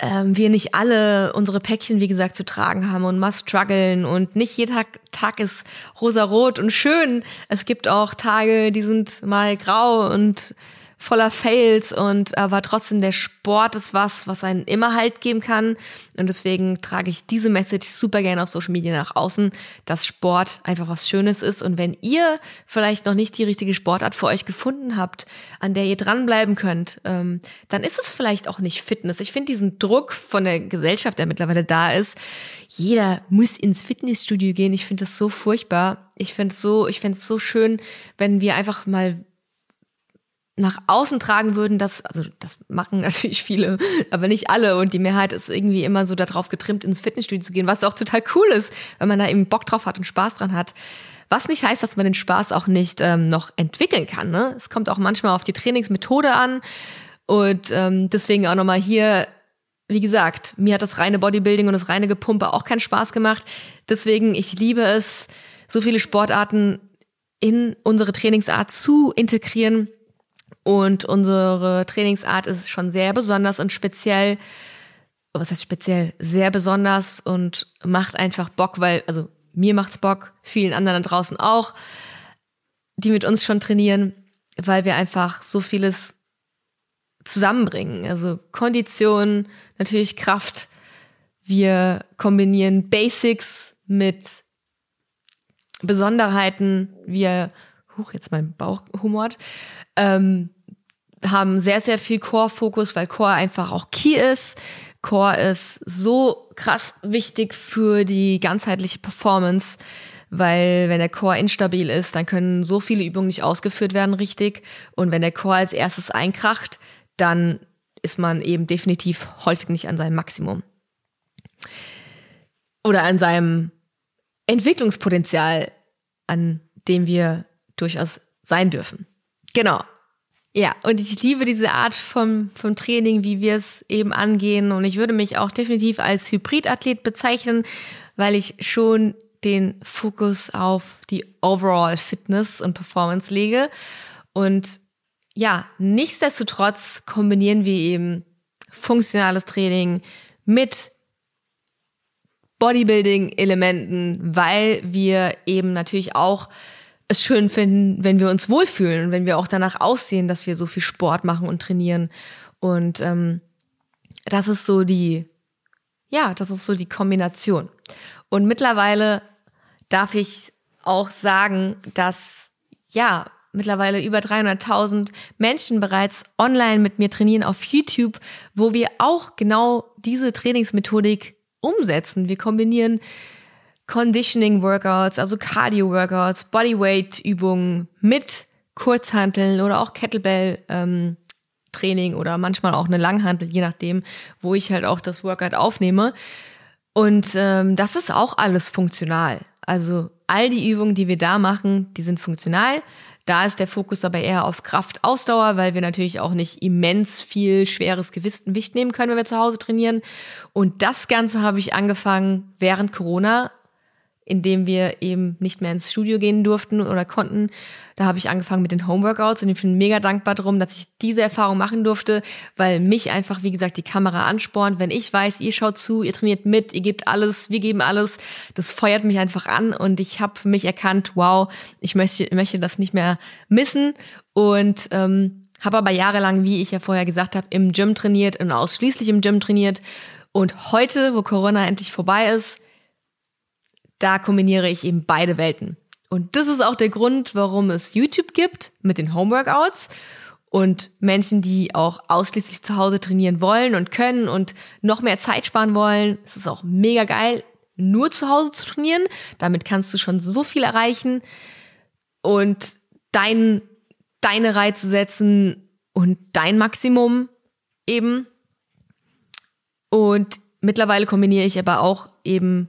ähm, wir nicht alle unsere Päckchen, wie gesagt, zu tragen haben und mal strugglen und nicht jeder Tag, Tag ist rosarot und schön. Es gibt auch Tage, die sind mal grau und voller Fails und aber trotzdem der Sport ist was, was einen immer Halt geben kann. Und deswegen trage ich diese Message super gerne auf Social Media nach außen, dass Sport einfach was Schönes ist. Und wenn ihr vielleicht noch nicht die richtige Sportart für euch gefunden habt, an der ihr dranbleiben könnt, ähm, dann ist es vielleicht auch nicht Fitness. Ich finde diesen Druck von der Gesellschaft, der mittlerweile da ist, jeder muss ins Fitnessstudio gehen. Ich finde das so furchtbar. Ich finde es so, ich finde es so schön, wenn wir einfach mal nach außen tragen würden, dass, also das machen natürlich viele, aber nicht alle und die Mehrheit ist irgendwie immer so darauf getrimmt, ins Fitnessstudio zu gehen, was auch total cool ist, wenn man da eben Bock drauf hat und Spaß dran hat. Was nicht heißt, dass man den Spaß auch nicht ähm, noch entwickeln kann. Ne? Es kommt auch manchmal auf die Trainingsmethode an und ähm, deswegen auch nochmal hier, wie gesagt, mir hat das reine Bodybuilding und das reine Gepumpe auch keinen Spaß gemacht. Deswegen, ich liebe es, so viele Sportarten in unsere Trainingsart zu integrieren und unsere Trainingsart ist schon sehr besonders und speziell. Was heißt speziell? Sehr besonders und macht einfach Bock, weil, also mir macht's Bock, vielen anderen da draußen auch, die mit uns schon trainieren, weil wir einfach so vieles zusammenbringen. Also Kondition, natürlich Kraft. Wir kombinieren Basics mit Besonderheiten. Wir, huch, jetzt mein Bauch humort. Ähm, haben sehr, sehr viel Core-Fokus, weil Core einfach auch Key ist. Core ist so krass wichtig für die ganzheitliche Performance, weil wenn der Core instabil ist, dann können so viele Übungen nicht ausgeführt werden richtig. Und wenn der Core als erstes einkracht, dann ist man eben definitiv häufig nicht an seinem Maximum. Oder an seinem Entwicklungspotenzial, an dem wir durchaus sein dürfen. Genau. Ja, und ich liebe diese Art vom, vom Training, wie wir es eben angehen. Und ich würde mich auch definitiv als Hybridathlet bezeichnen, weil ich schon den Fokus auf die Overall Fitness und Performance lege. Und ja, nichtsdestotrotz kombinieren wir eben funktionales Training mit Bodybuilding-Elementen, weil wir eben natürlich auch es schön finden, wenn wir uns wohlfühlen und wenn wir auch danach aussehen, dass wir so viel Sport machen und trainieren. Und ähm, das ist so die, ja, das ist so die Kombination. Und mittlerweile darf ich auch sagen, dass ja mittlerweile über 300.000 Menschen bereits online mit mir trainieren auf YouTube, wo wir auch genau diese Trainingsmethodik umsetzen. Wir kombinieren Conditioning Workouts, also Cardio Workouts, Bodyweight Übungen mit Kurzhanteln oder auch Kettlebell ähm, Training oder manchmal auch eine Langhantel, je nachdem, wo ich halt auch das Workout aufnehme. Und ähm, das ist auch alles funktional. Also all die Übungen, die wir da machen, die sind funktional. Da ist der Fokus aber eher auf Kraft-Ausdauer, weil wir natürlich auch nicht immens viel schweres Gewicht nehmen können, wenn wir zu Hause trainieren. Und das Ganze habe ich angefangen während Corona indem wir eben nicht mehr ins Studio gehen durften oder konnten. Da habe ich angefangen mit den Homeworkouts und ich bin mega dankbar darum, dass ich diese Erfahrung machen durfte, weil mich einfach, wie gesagt, die Kamera anspornt. Wenn ich weiß, ihr schaut zu, ihr trainiert mit, ihr gebt alles, wir geben alles, das feuert mich einfach an und ich habe für mich erkannt, wow, ich möchte, möchte das nicht mehr missen und ähm, habe aber jahrelang, wie ich ja vorher gesagt habe, im Gym trainiert und ausschließlich im Gym trainiert. Und heute, wo Corona endlich vorbei ist, da kombiniere ich eben beide Welten. Und das ist auch der Grund, warum es YouTube gibt mit den Homeworkouts und Menschen, die auch ausschließlich zu Hause trainieren wollen und können und noch mehr Zeit sparen wollen. Es ist auch mega geil, nur zu Hause zu trainieren. Damit kannst du schon so viel erreichen und dein, deine Reize setzen und dein Maximum eben. Und mittlerweile kombiniere ich aber auch eben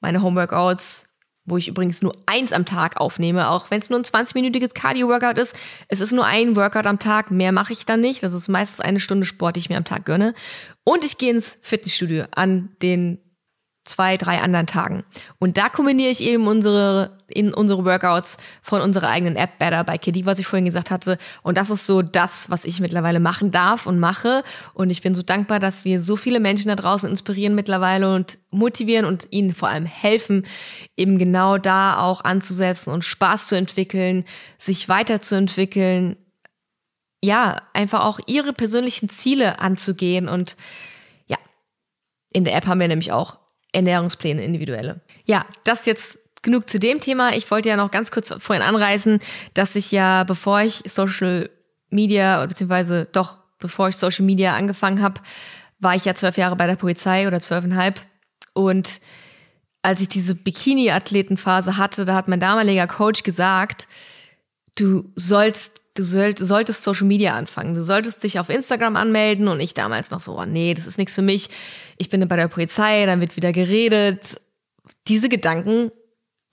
meine Homeworkouts, wo ich übrigens nur eins am Tag aufnehme, auch wenn es nur ein 20-minütiges Cardio-Workout ist. Es ist nur ein Workout am Tag, mehr mache ich dann nicht. Das ist meistens eine Stunde Sport, die ich mir am Tag gönne. Und ich gehe ins Fitnessstudio an den zwei, drei anderen Tagen. Und da kombiniere ich eben unsere, in unsere Workouts von unserer eigenen App Better by Kitty, was ich vorhin gesagt hatte. Und das ist so das, was ich mittlerweile machen darf und mache. Und ich bin so dankbar, dass wir so viele Menschen da draußen inspirieren mittlerweile und motivieren und ihnen vor allem helfen, eben genau da auch anzusetzen und Spaß zu entwickeln, sich weiterzuentwickeln. Ja, einfach auch ihre persönlichen Ziele anzugehen und ja, in der App haben wir nämlich auch Ernährungspläne, individuelle. Ja, das jetzt genug zu dem Thema. Ich wollte ja noch ganz kurz vorhin anreißen, dass ich ja, bevor ich Social Media, beziehungsweise doch, bevor ich Social Media angefangen habe, war ich ja zwölf Jahre bei der Polizei oder zwölfeinhalb. Und als ich diese Bikini-Athletenphase hatte, da hat mein damaliger Coach gesagt, du sollst, du soll, solltest Social Media anfangen. Du solltest dich auf Instagram anmelden und ich damals noch so, oh nee, das ist nichts für mich. Ich bin bei der Polizei, dann wird wieder geredet. Diese Gedanken,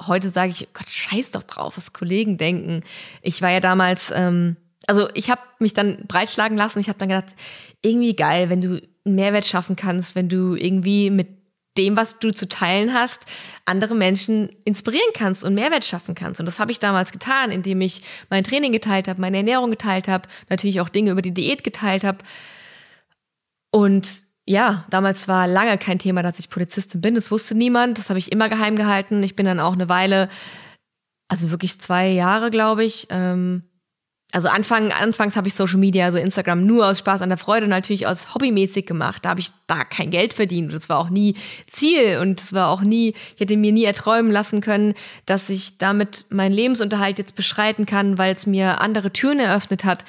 heute sage ich, Gott, scheiß doch drauf, was Kollegen denken. Ich war ja damals, ähm, also ich habe mich dann breitschlagen lassen. Ich habe dann gedacht, irgendwie geil, wenn du einen Mehrwert schaffen kannst, wenn du irgendwie mit dem, was du zu teilen hast, andere Menschen inspirieren kannst und Mehrwert schaffen kannst. Und das habe ich damals getan, indem ich mein Training geteilt habe, meine Ernährung geteilt habe, natürlich auch Dinge über die Diät geteilt habe. Und ja, damals war lange kein Thema, dass ich Polizistin bin. Das wusste niemand. Das habe ich immer geheim gehalten. Ich bin dann auch eine Weile, also wirklich zwei Jahre, glaube ich, ähm, also Anfang, anfangs habe ich Social Media, also Instagram, nur aus Spaß an der Freude, natürlich aus hobbymäßig gemacht. Da habe ich da kein Geld verdient. Das war auch nie Ziel und das war auch nie, ich hätte mir nie erträumen lassen können, dass ich damit meinen Lebensunterhalt jetzt beschreiten kann, weil es mir andere Türen eröffnet hat.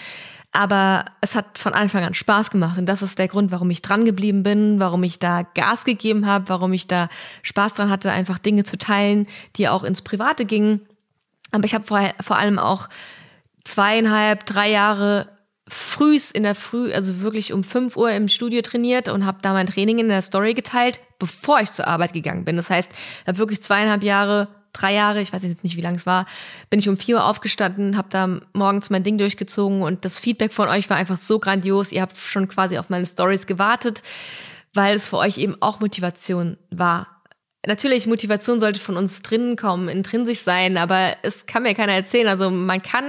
Aber es hat von Anfang an Spaß gemacht und das ist der Grund, warum ich dran geblieben bin, warum ich da Gas gegeben habe, warum ich da Spaß dran hatte, einfach Dinge zu teilen, die auch ins Private gingen. Aber ich habe vor, vor allem auch zweieinhalb, drei Jahre frühs in der Früh, also wirklich um 5 Uhr im Studio trainiert und habe da mein Training in der Story geteilt, bevor ich zur Arbeit gegangen bin. Das heißt, ich habe wirklich zweieinhalb Jahre, drei Jahre, ich weiß jetzt nicht, wie lang es war, bin ich um 4 Uhr aufgestanden, habe da morgens mein Ding durchgezogen und das Feedback von euch war einfach so grandios. Ihr habt schon quasi auf meine Stories gewartet, weil es für euch eben auch Motivation war natürlich, Motivation sollte von uns drinnen kommen, intrinsisch sein, aber es kann mir keiner erzählen. Also man kann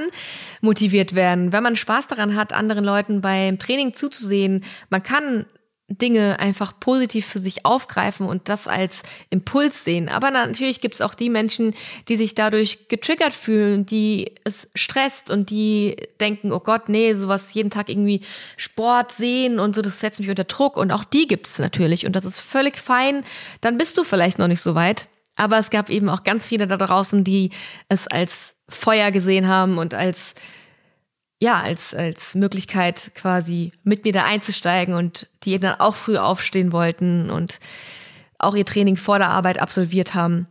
motiviert werden, wenn man Spaß daran hat, anderen Leuten beim Training zuzusehen. Man kann Dinge einfach positiv für sich aufgreifen und das als Impuls sehen. Aber natürlich gibt es auch die Menschen, die sich dadurch getriggert fühlen, die es stresst und die denken, oh Gott, nee, sowas jeden Tag irgendwie Sport sehen und so, das setzt mich unter Druck. Und auch die gibt es natürlich und das ist völlig fein. Dann bist du vielleicht noch nicht so weit. Aber es gab eben auch ganz viele da draußen, die es als Feuer gesehen haben und als ja, als, als Möglichkeit quasi mit mir da einzusteigen und die dann auch früh aufstehen wollten und auch ihr Training vor der Arbeit absolviert haben.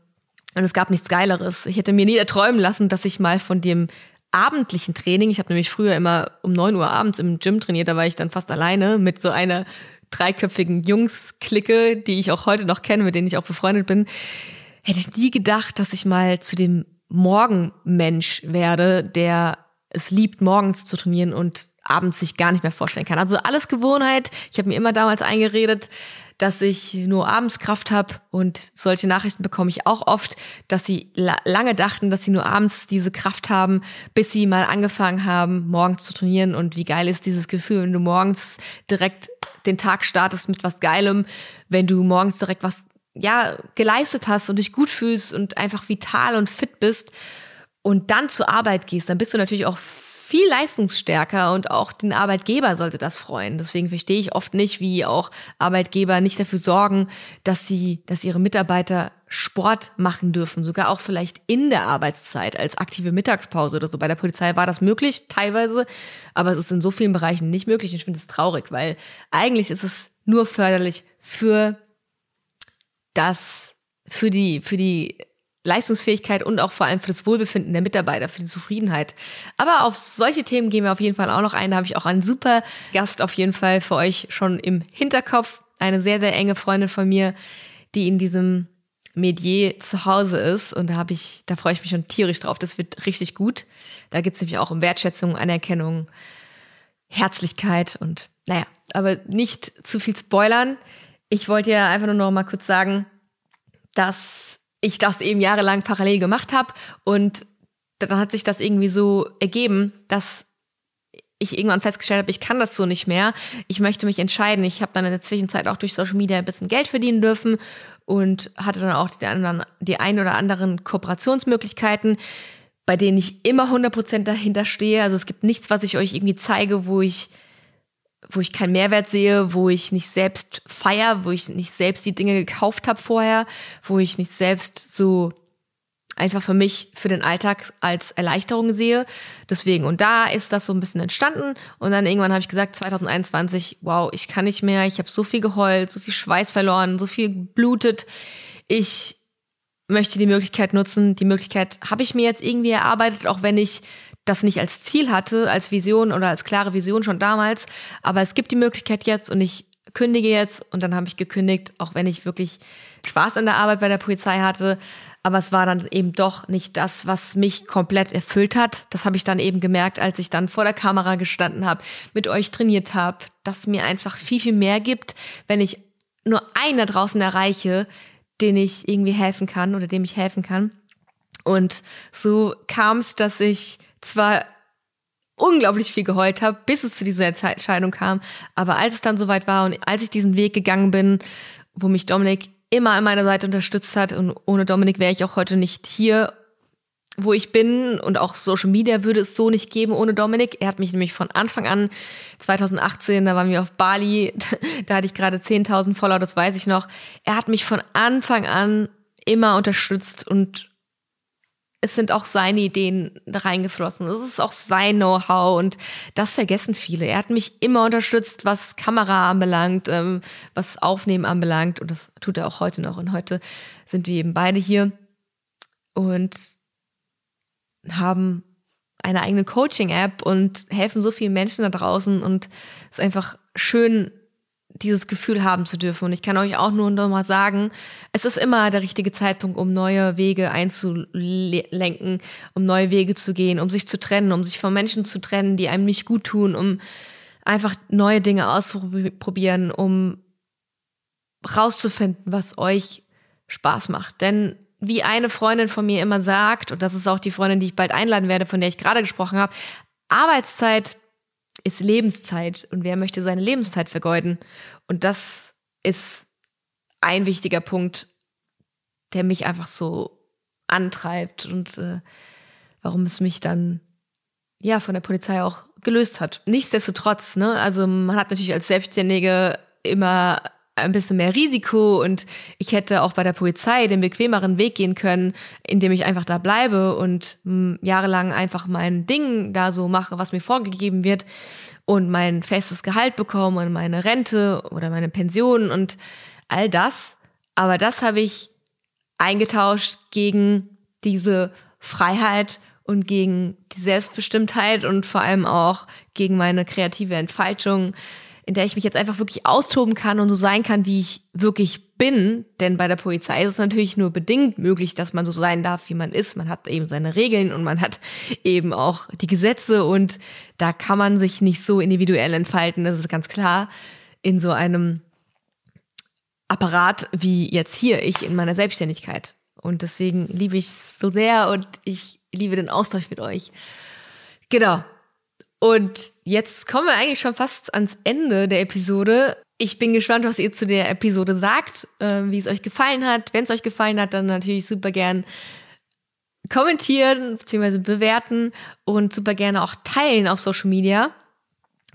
Und es gab nichts Geileres. Ich hätte mir nie erträumen lassen, dass ich mal von dem abendlichen Training, ich habe nämlich früher immer um neun Uhr abends im Gym trainiert, da war ich dann fast alleine mit so einer dreiköpfigen Jungs-Clique, die ich auch heute noch kenne, mit denen ich auch befreundet bin, hätte ich nie gedacht, dass ich mal zu dem Morgenmensch werde, der es liebt, morgens zu trainieren und abends sich gar nicht mehr vorstellen kann. Also alles Gewohnheit. Ich habe mir immer damals eingeredet, dass ich nur abends Kraft habe und solche Nachrichten bekomme ich auch oft, dass sie la lange dachten, dass sie nur abends diese Kraft haben, bis sie mal angefangen haben, morgens zu trainieren und wie geil ist dieses Gefühl, wenn du morgens direkt den Tag startest mit was Geilem, wenn du morgens direkt was ja geleistet hast und dich gut fühlst und einfach vital und fit bist und dann zur Arbeit gehst, dann bist du natürlich auch viel leistungsstärker und auch den Arbeitgeber sollte das freuen. Deswegen verstehe ich oft nicht, wie auch Arbeitgeber nicht dafür sorgen, dass sie, dass ihre Mitarbeiter Sport machen dürfen, sogar auch vielleicht in der Arbeitszeit als aktive Mittagspause oder so. Bei der Polizei war das möglich, teilweise, aber es ist in so vielen Bereichen nicht möglich. Ich finde es traurig, weil eigentlich ist es nur förderlich für das, für die, für die Leistungsfähigkeit und auch vor allem für das Wohlbefinden der Mitarbeiter, für die Zufriedenheit. Aber auf solche Themen gehen wir auf jeden Fall auch noch ein. Da habe ich auch einen super Gast auf jeden Fall für euch schon im Hinterkopf. Eine sehr, sehr enge Freundin von mir, die in diesem Medier zu Hause ist. Und da habe ich, da freue ich mich schon tierisch drauf. Das wird richtig gut. Da geht es nämlich auch um Wertschätzung, Anerkennung, Herzlichkeit und naja, aber nicht zu viel spoilern. Ich wollte ja einfach nur noch mal kurz sagen, dass ich das eben jahrelang parallel gemacht habe und dann hat sich das irgendwie so ergeben, dass ich irgendwann festgestellt habe, ich kann das so nicht mehr. Ich möchte mich entscheiden. Ich habe dann in der Zwischenzeit auch durch Social Media ein bisschen Geld verdienen dürfen und hatte dann auch die, anderen, die ein oder anderen Kooperationsmöglichkeiten, bei denen ich immer 100% dahinter stehe. Also es gibt nichts, was ich euch irgendwie zeige, wo ich wo ich keinen Mehrwert sehe, wo ich nicht selbst feier, wo ich nicht selbst die Dinge gekauft habe vorher, wo ich nicht selbst so einfach für mich, für den Alltag als Erleichterung sehe. Deswegen, und da ist das so ein bisschen entstanden. Und dann irgendwann habe ich gesagt, 2021, wow, ich kann nicht mehr, ich habe so viel geheult, so viel Schweiß verloren, so viel blutet. Ich möchte die Möglichkeit nutzen. Die Möglichkeit habe ich mir jetzt irgendwie erarbeitet, auch wenn ich das nicht als Ziel hatte, als Vision oder als klare Vision schon damals. Aber es gibt die Möglichkeit jetzt und ich kündige jetzt und dann habe ich gekündigt, auch wenn ich wirklich Spaß an der Arbeit bei der Polizei hatte. Aber es war dann eben doch nicht das, was mich komplett erfüllt hat. Das habe ich dann eben gemerkt, als ich dann vor der Kamera gestanden habe, mit euch trainiert habe, dass mir einfach viel, viel mehr gibt, wenn ich nur einen da draußen erreiche, den ich irgendwie helfen kann oder dem ich helfen kann. Und so kam es, dass ich zwar unglaublich viel geheult habe, bis es zu dieser Entscheidung kam, aber als es dann soweit war und als ich diesen Weg gegangen bin, wo mich Dominik immer an meiner Seite unterstützt hat und ohne Dominik wäre ich auch heute nicht hier, wo ich bin und auch Social Media würde es so nicht geben ohne Dominik. Er hat mich nämlich von Anfang an 2018, da waren wir auf Bali, da hatte ich gerade 10.000 Follower, das weiß ich noch. Er hat mich von Anfang an immer unterstützt und es sind auch seine Ideen reingeflossen. Es ist auch sein Know-how und das vergessen viele. Er hat mich immer unterstützt, was Kamera anbelangt, ähm, was Aufnehmen anbelangt und das tut er auch heute noch. Und heute sind wir eben beide hier und haben eine eigene Coaching-App und helfen so vielen Menschen da draußen und es ist einfach schön, dieses Gefühl haben zu dürfen. Und ich kann euch auch nur noch mal sagen, es ist immer der richtige Zeitpunkt, um neue Wege einzulenken, um neue Wege zu gehen, um sich zu trennen, um sich von Menschen zu trennen, die einem nicht gut tun, um einfach neue Dinge auszuprobieren, um rauszufinden, was euch Spaß macht. Denn wie eine Freundin von mir immer sagt, und das ist auch die Freundin, die ich bald einladen werde, von der ich gerade gesprochen habe, Arbeitszeit ist Lebenszeit und wer möchte seine Lebenszeit vergeuden? Und das ist ein wichtiger Punkt, der mich einfach so antreibt und äh, warum es mich dann ja von der Polizei auch gelöst hat. Nichtsdestotrotz, ne, also man hat natürlich als Selbstständige immer ein bisschen mehr Risiko und ich hätte auch bei der Polizei den bequemeren Weg gehen können, indem ich einfach da bleibe und mh, hm, jahrelang einfach mein Ding da so mache, was mir vorgegeben wird und mein festes Gehalt bekomme und meine Rente oder meine Pension und all das. Aber das habe ich eingetauscht gegen diese Freiheit und gegen die Selbstbestimmtheit und vor allem auch gegen meine kreative Entfaltung in der ich mich jetzt einfach wirklich austoben kann und so sein kann, wie ich wirklich bin. Denn bei der Polizei ist es natürlich nur bedingt möglich, dass man so sein darf, wie man ist. Man hat eben seine Regeln und man hat eben auch die Gesetze und da kann man sich nicht so individuell entfalten, das ist ganz klar, in so einem Apparat wie jetzt hier, ich in meiner Selbstständigkeit. Und deswegen liebe ich es so sehr und ich liebe den Austausch mit euch. Genau. Und jetzt kommen wir eigentlich schon fast ans Ende der Episode. Ich bin gespannt, was ihr zu der Episode sagt, äh, wie es euch gefallen hat. Wenn es euch gefallen hat, dann natürlich super gern kommentieren bzw. bewerten und super gerne auch teilen auf Social Media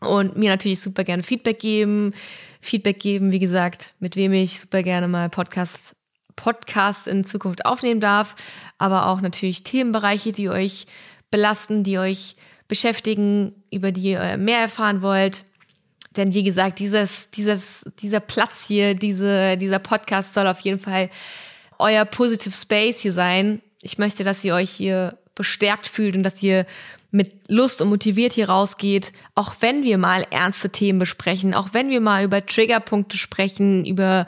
und mir natürlich super gerne Feedback geben. Feedback geben, wie gesagt, mit wem ich super gerne mal Podcasts Podcast in Zukunft aufnehmen darf, aber auch natürlich Themenbereiche, die euch belasten, die euch beschäftigen, über die ihr mehr erfahren wollt. Denn wie gesagt, dieses, dieses, dieser Platz hier, diese, dieser Podcast soll auf jeden Fall euer Positive Space hier sein. Ich möchte, dass ihr euch hier bestärkt fühlt und dass ihr mit Lust und motiviert hier rausgeht, auch wenn wir mal ernste Themen besprechen, auch wenn wir mal über Triggerpunkte sprechen, über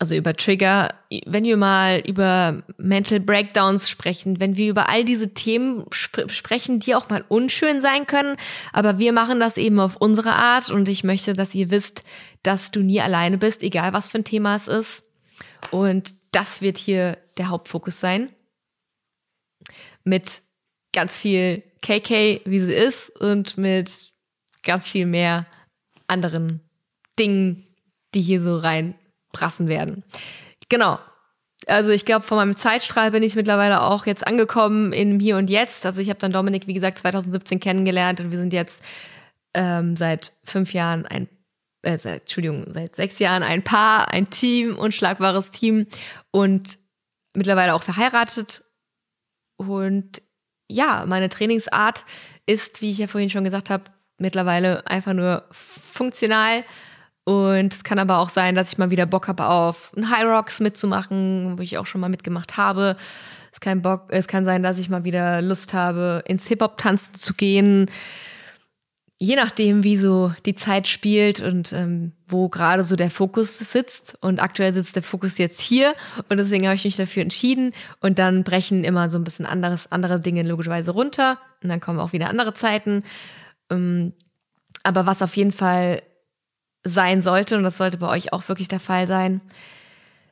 also über Trigger, wenn wir mal über Mental Breakdowns sprechen, wenn wir über all diese Themen sp sprechen, die auch mal unschön sein können, aber wir machen das eben auf unsere Art und ich möchte, dass ihr wisst, dass du nie alleine bist, egal was für ein Thema es ist. Und das wird hier der Hauptfokus sein. Mit ganz viel KK, wie sie ist, und mit ganz viel mehr anderen Dingen, die hier so rein prassen werden. Genau. Also ich glaube, von meinem Zeitstrahl bin ich mittlerweile auch jetzt angekommen im Hier und Jetzt. Also ich habe dann Dominik, wie gesagt, 2017 kennengelernt und wir sind jetzt ähm, seit fünf Jahren ein, äh, seit, Entschuldigung, seit sechs Jahren ein Paar, ein Team, unschlagbares Team und mittlerweile auch verheiratet. Und ja, meine Trainingsart ist, wie ich ja vorhin schon gesagt habe, mittlerweile einfach nur funktional und es kann aber auch sein, dass ich mal wieder Bock habe auf ein High Rocks mitzumachen, wo ich auch schon mal mitgemacht habe. Es kann, Bock, es kann sein, dass ich mal wieder Lust habe, ins Hip-Hop-Tanzen zu gehen. Je nachdem, wie so die Zeit spielt und ähm, wo gerade so der Fokus sitzt. Und aktuell sitzt der Fokus jetzt hier und deswegen habe ich mich dafür entschieden. Und dann brechen immer so ein bisschen anderes, andere Dinge logischerweise runter und dann kommen auch wieder andere Zeiten. Ähm, aber was auf jeden Fall sein sollte, und das sollte bei euch auch wirklich der Fall sein.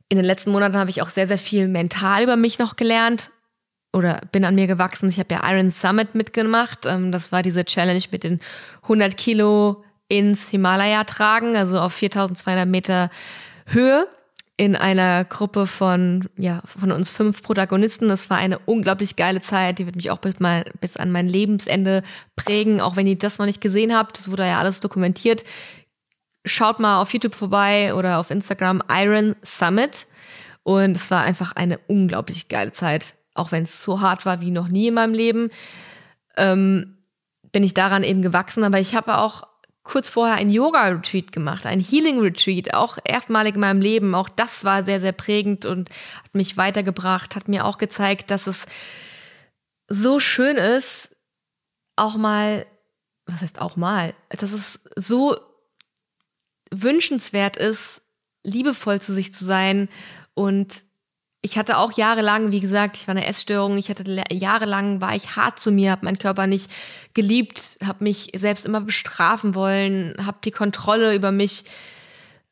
In den letzten Monaten habe ich auch sehr, sehr viel mental über mich noch gelernt oder bin an mir gewachsen. Ich habe ja Iron Summit mitgemacht. Ähm, das war diese Challenge mit den 100 Kilo ins Himalaya tragen, also auf 4200 Meter Höhe in einer Gruppe von, ja, von uns fünf Protagonisten. Das war eine unglaublich geile Zeit. Die wird mich auch bis, mal, bis an mein Lebensende prägen. Auch wenn ihr das noch nicht gesehen habt, das wurde ja alles dokumentiert schaut mal auf YouTube vorbei oder auf Instagram Iron Summit. Und es war einfach eine unglaublich geile Zeit. Auch wenn es so hart war wie noch nie in meinem Leben, ähm, bin ich daran eben gewachsen. Aber ich habe auch kurz vorher ein Yoga-Retreat gemacht, ein Healing-Retreat, auch erstmalig in meinem Leben. Auch das war sehr, sehr prägend und hat mich weitergebracht, hat mir auch gezeigt, dass es so schön ist, auch mal, was heißt auch mal, dass es so wünschenswert ist, liebevoll zu sich zu sein. Und ich hatte auch jahrelang, wie gesagt, ich war eine Essstörung, ich hatte jahrelang, war ich hart zu mir, habe meinen Körper nicht geliebt, habe mich selbst immer bestrafen wollen, habe die Kontrolle über mich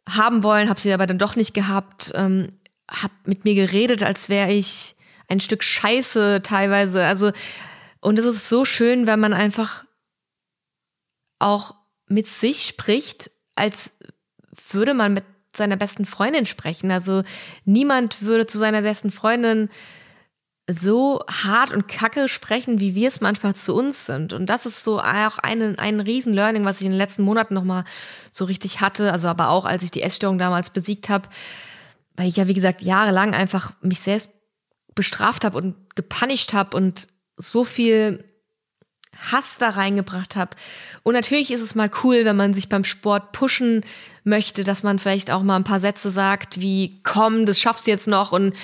haben wollen, habe sie aber dann doch nicht gehabt, ähm, habe mit mir geredet, als wäre ich ein Stück Scheiße teilweise. Also und es ist so schön, wenn man einfach auch mit sich spricht als würde man mit seiner besten Freundin sprechen. Also niemand würde zu seiner besten Freundin so hart und kacke sprechen, wie wir es manchmal zu uns sind. Und das ist so auch ein, ein Riesen-Learning, was ich in den letzten Monaten nochmal so richtig hatte. Also aber auch, als ich die Essstörung damals besiegt habe, weil ich ja, wie gesagt, jahrelang einfach mich selbst bestraft habe und gepunished habe und so viel Hass da reingebracht habe. Und natürlich ist es mal cool, wenn man sich beim Sport pushen möchte, dass man vielleicht auch mal ein paar Sätze sagt, wie komm, das schaffst du jetzt noch und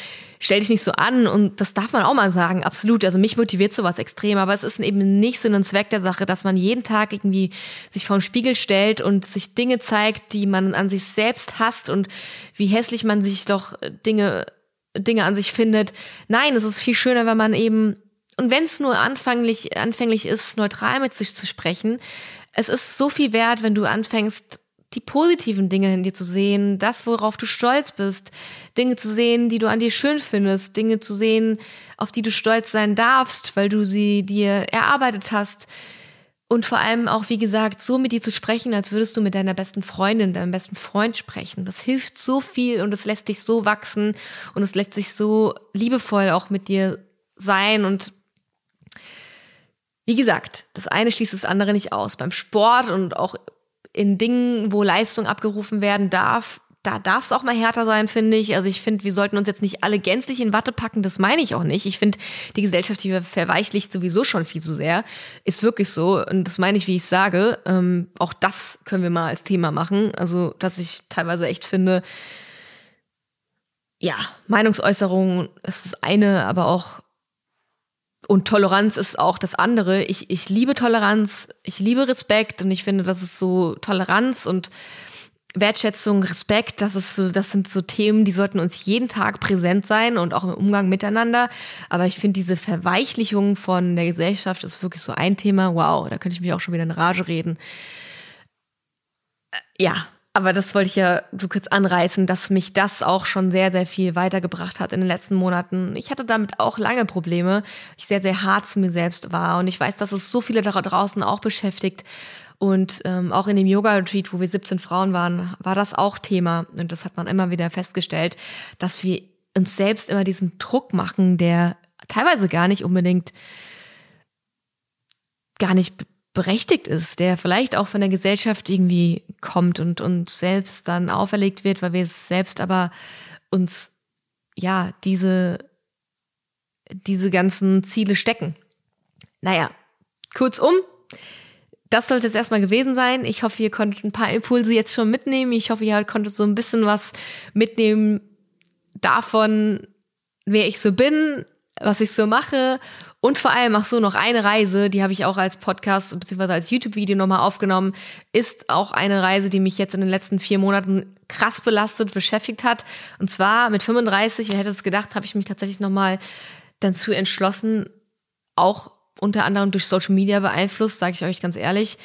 stell dich nicht so an. Und das darf man auch mal sagen, absolut. Also mich motiviert sowas extrem, aber es ist eben nicht Sinn und Zweck der Sache, dass man jeden Tag irgendwie sich vor den Spiegel stellt und sich Dinge zeigt, die man an sich selbst hasst und wie hässlich man sich doch Dinge Dinge an sich findet. Nein, es ist viel schöner, wenn man eben und wenn es nur anfänglich, anfänglich ist, neutral mit sich zu sprechen, es ist so viel wert, wenn du anfängst, die positiven Dinge in dir zu sehen, das, worauf du stolz bist, Dinge zu sehen, die du an dir schön findest, Dinge zu sehen, auf die du stolz sein darfst, weil du sie dir erarbeitet hast. Und vor allem auch, wie gesagt, so mit dir zu sprechen, als würdest du mit deiner besten Freundin, deinem besten Freund sprechen. Das hilft so viel und es lässt dich so wachsen und es lässt sich so liebevoll auch mit dir sein und wie gesagt, das eine schließt das andere nicht aus. Beim Sport und auch in Dingen, wo Leistung abgerufen werden darf, da darf es auch mal härter sein, finde ich. Also ich finde, wir sollten uns jetzt nicht alle gänzlich in Watte packen, das meine ich auch nicht. Ich finde, die Gesellschaft, die verweichlicht sowieso schon viel zu sehr. Ist wirklich so. Und das meine ich, wie ich sage. Ähm, auch das können wir mal als Thema machen. Also, dass ich teilweise echt finde, ja, Meinungsäußerung ist das eine, aber auch und Toleranz ist auch das andere. Ich, ich liebe Toleranz, ich liebe Respekt und ich finde, das ist so Toleranz und Wertschätzung, Respekt, das ist so, das sind so Themen, die sollten uns jeden Tag präsent sein und auch im Umgang miteinander. Aber ich finde diese Verweichlichung von der Gesellschaft ist wirklich so ein Thema. Wow, da könnte ich mich auch schon wieder in Rage reden. Äh, ja, aber das wollte ich ja du kurz anreißen, dass mich das auch schon sehr, sehr viel weitergebracht hat in den letzten Monaten. Ich hatte damit auch lange Probleme. Ich sehr, sehr hart zu mir selbst war. Und ich weiß, dass es so viele da draußen auch beschäftigt. Und ähm, auch in dem Yoga-Retreat, wo wir 17 Frauen waren, war das auch Thema. Und das hat man immer wieder festgestellt, dass wir uns selbst immer diesen Druck machen, der teilweise gar nicht unbedingt gar nicht berechtigt ist, der vielleicht auch von der Gesellschaft irgendwie kommt und uns selbst dann auferlegt wird, weil wir es selbst aber uns ja diese diese ganzen Ziele stecken. Naja, kurzum, das sollte es erstmal gewesen sein. Ich hoffe, ihr konntet ein paar Impulse jetzt schon mitnehmen. Ich hoffe, ihr konntet so ein bisschen was mitnehmen davon, wer ich so bin, was ich so mache und vor allem auch so noch eine Reise, die habe ich auch als Podcast bzw. als YouTube-Video nochmal aufgenommen, ist auch eine Reise, die mich jetzt in den letzten vier Monaten krass belastet, beschäftigt hat. Und zwar mit 35, wer hätte es gedacht, habe ich mich tatsächlich nochmal dazu entschlossen, auch unter anderem durch Social Media beeinflusst, sage ich euch ganz ehrlich,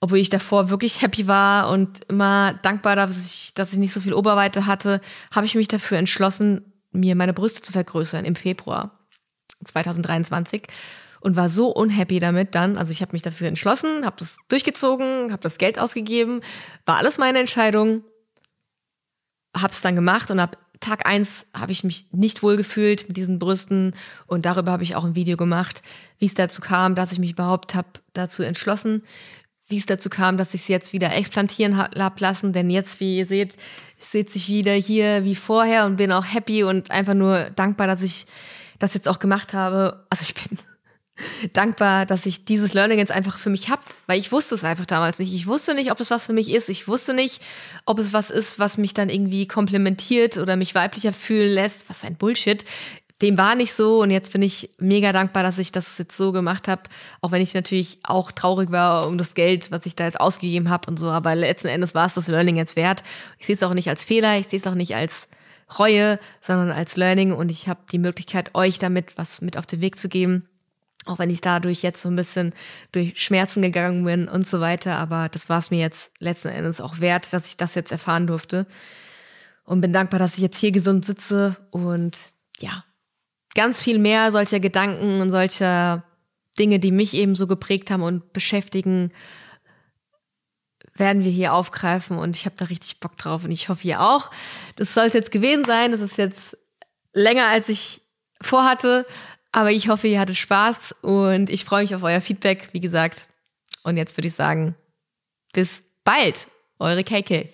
obwohl ich davor wirklich happy war und immer dankbar, dass ich, dass ich nicht so viel Oberweite hatte, habe ich mich dafür entschlossen, mir meine Brüste zu vergrößern im Februar. 2023 und war so unhappy damit dann. Also ich habe mich dafür entschlossen, habe das durchgezogen, habe das Geld ausgegeben, war alles meine Entscheidung, habe es dann gemacht und ab Tag eins habe ich mich nicht wohl gefühlt mit diesen Brüsten und darüber habe ich auch ein Video gemacht, wie es dazu kam, dass ich mich überhaupt habe dazu entschlossen, wie es dazu kam, dass ich sie jetzt wieder explantieren habe lassen, denn jetzt, wie ihr seht, sehe sich wieder hier wie vorher und bin auch happy und einfach nur dankbar, dass ich das jetzt auch gemacht habe. Also ich bin dankbar, dass ich dieses Learning jetzt einfach für mich habe, weil ich wusste es einfach damals nicht. Ich wusste nicht, ob es was für mich ist. Ich wusste nicht, ob es was ist, was mich dann irgendwie komplementiert oder mich weiblicher fühlen lässt. Was ein Bullshit. Dem war nicht so und jetzt bin ich mega dankbar, dass ich das jetzt so gemacht habe, auch wenn ich natürlich auch traurig war um das Geld, was ich da jetzt ausgegeben habe und so, aber letzten Endes war es das Learning jetzt wert. Ich sehe es auch nicht als Fehler, ich sehe es auch nicht als Reue, sondern als Learning und ich habe die Möglichkeit, euch damit was mit auf den Weg zu geben. Auch wenn ich dadurch jetzt so ein bisschen durch Schmerzen gegangen bin und so weiter. Aber das war es mir jetzt letzten Endes auch wert, dass ich das jetzt erfahren durfte. Und bin dankbar, dass ich jetzt hier gesund sitze und ja, ganz viel mehr solcher Gedanken und solcher Dinge, die mich eben so geprägt haben und beschäftigen, werden wir hier aufgreifen und ich habe da richtig Bock drauf und ich hoffe ihr auch. Das soll es jetzt gewesen sein. Das ist jetzt länger als ich vorhatte, aber ich hoffe, ihr hattet Spaß und ich freue mich auf euer Feedback, wie gesagt. Und jetzt würde ich sagen, bis bald, eure KK.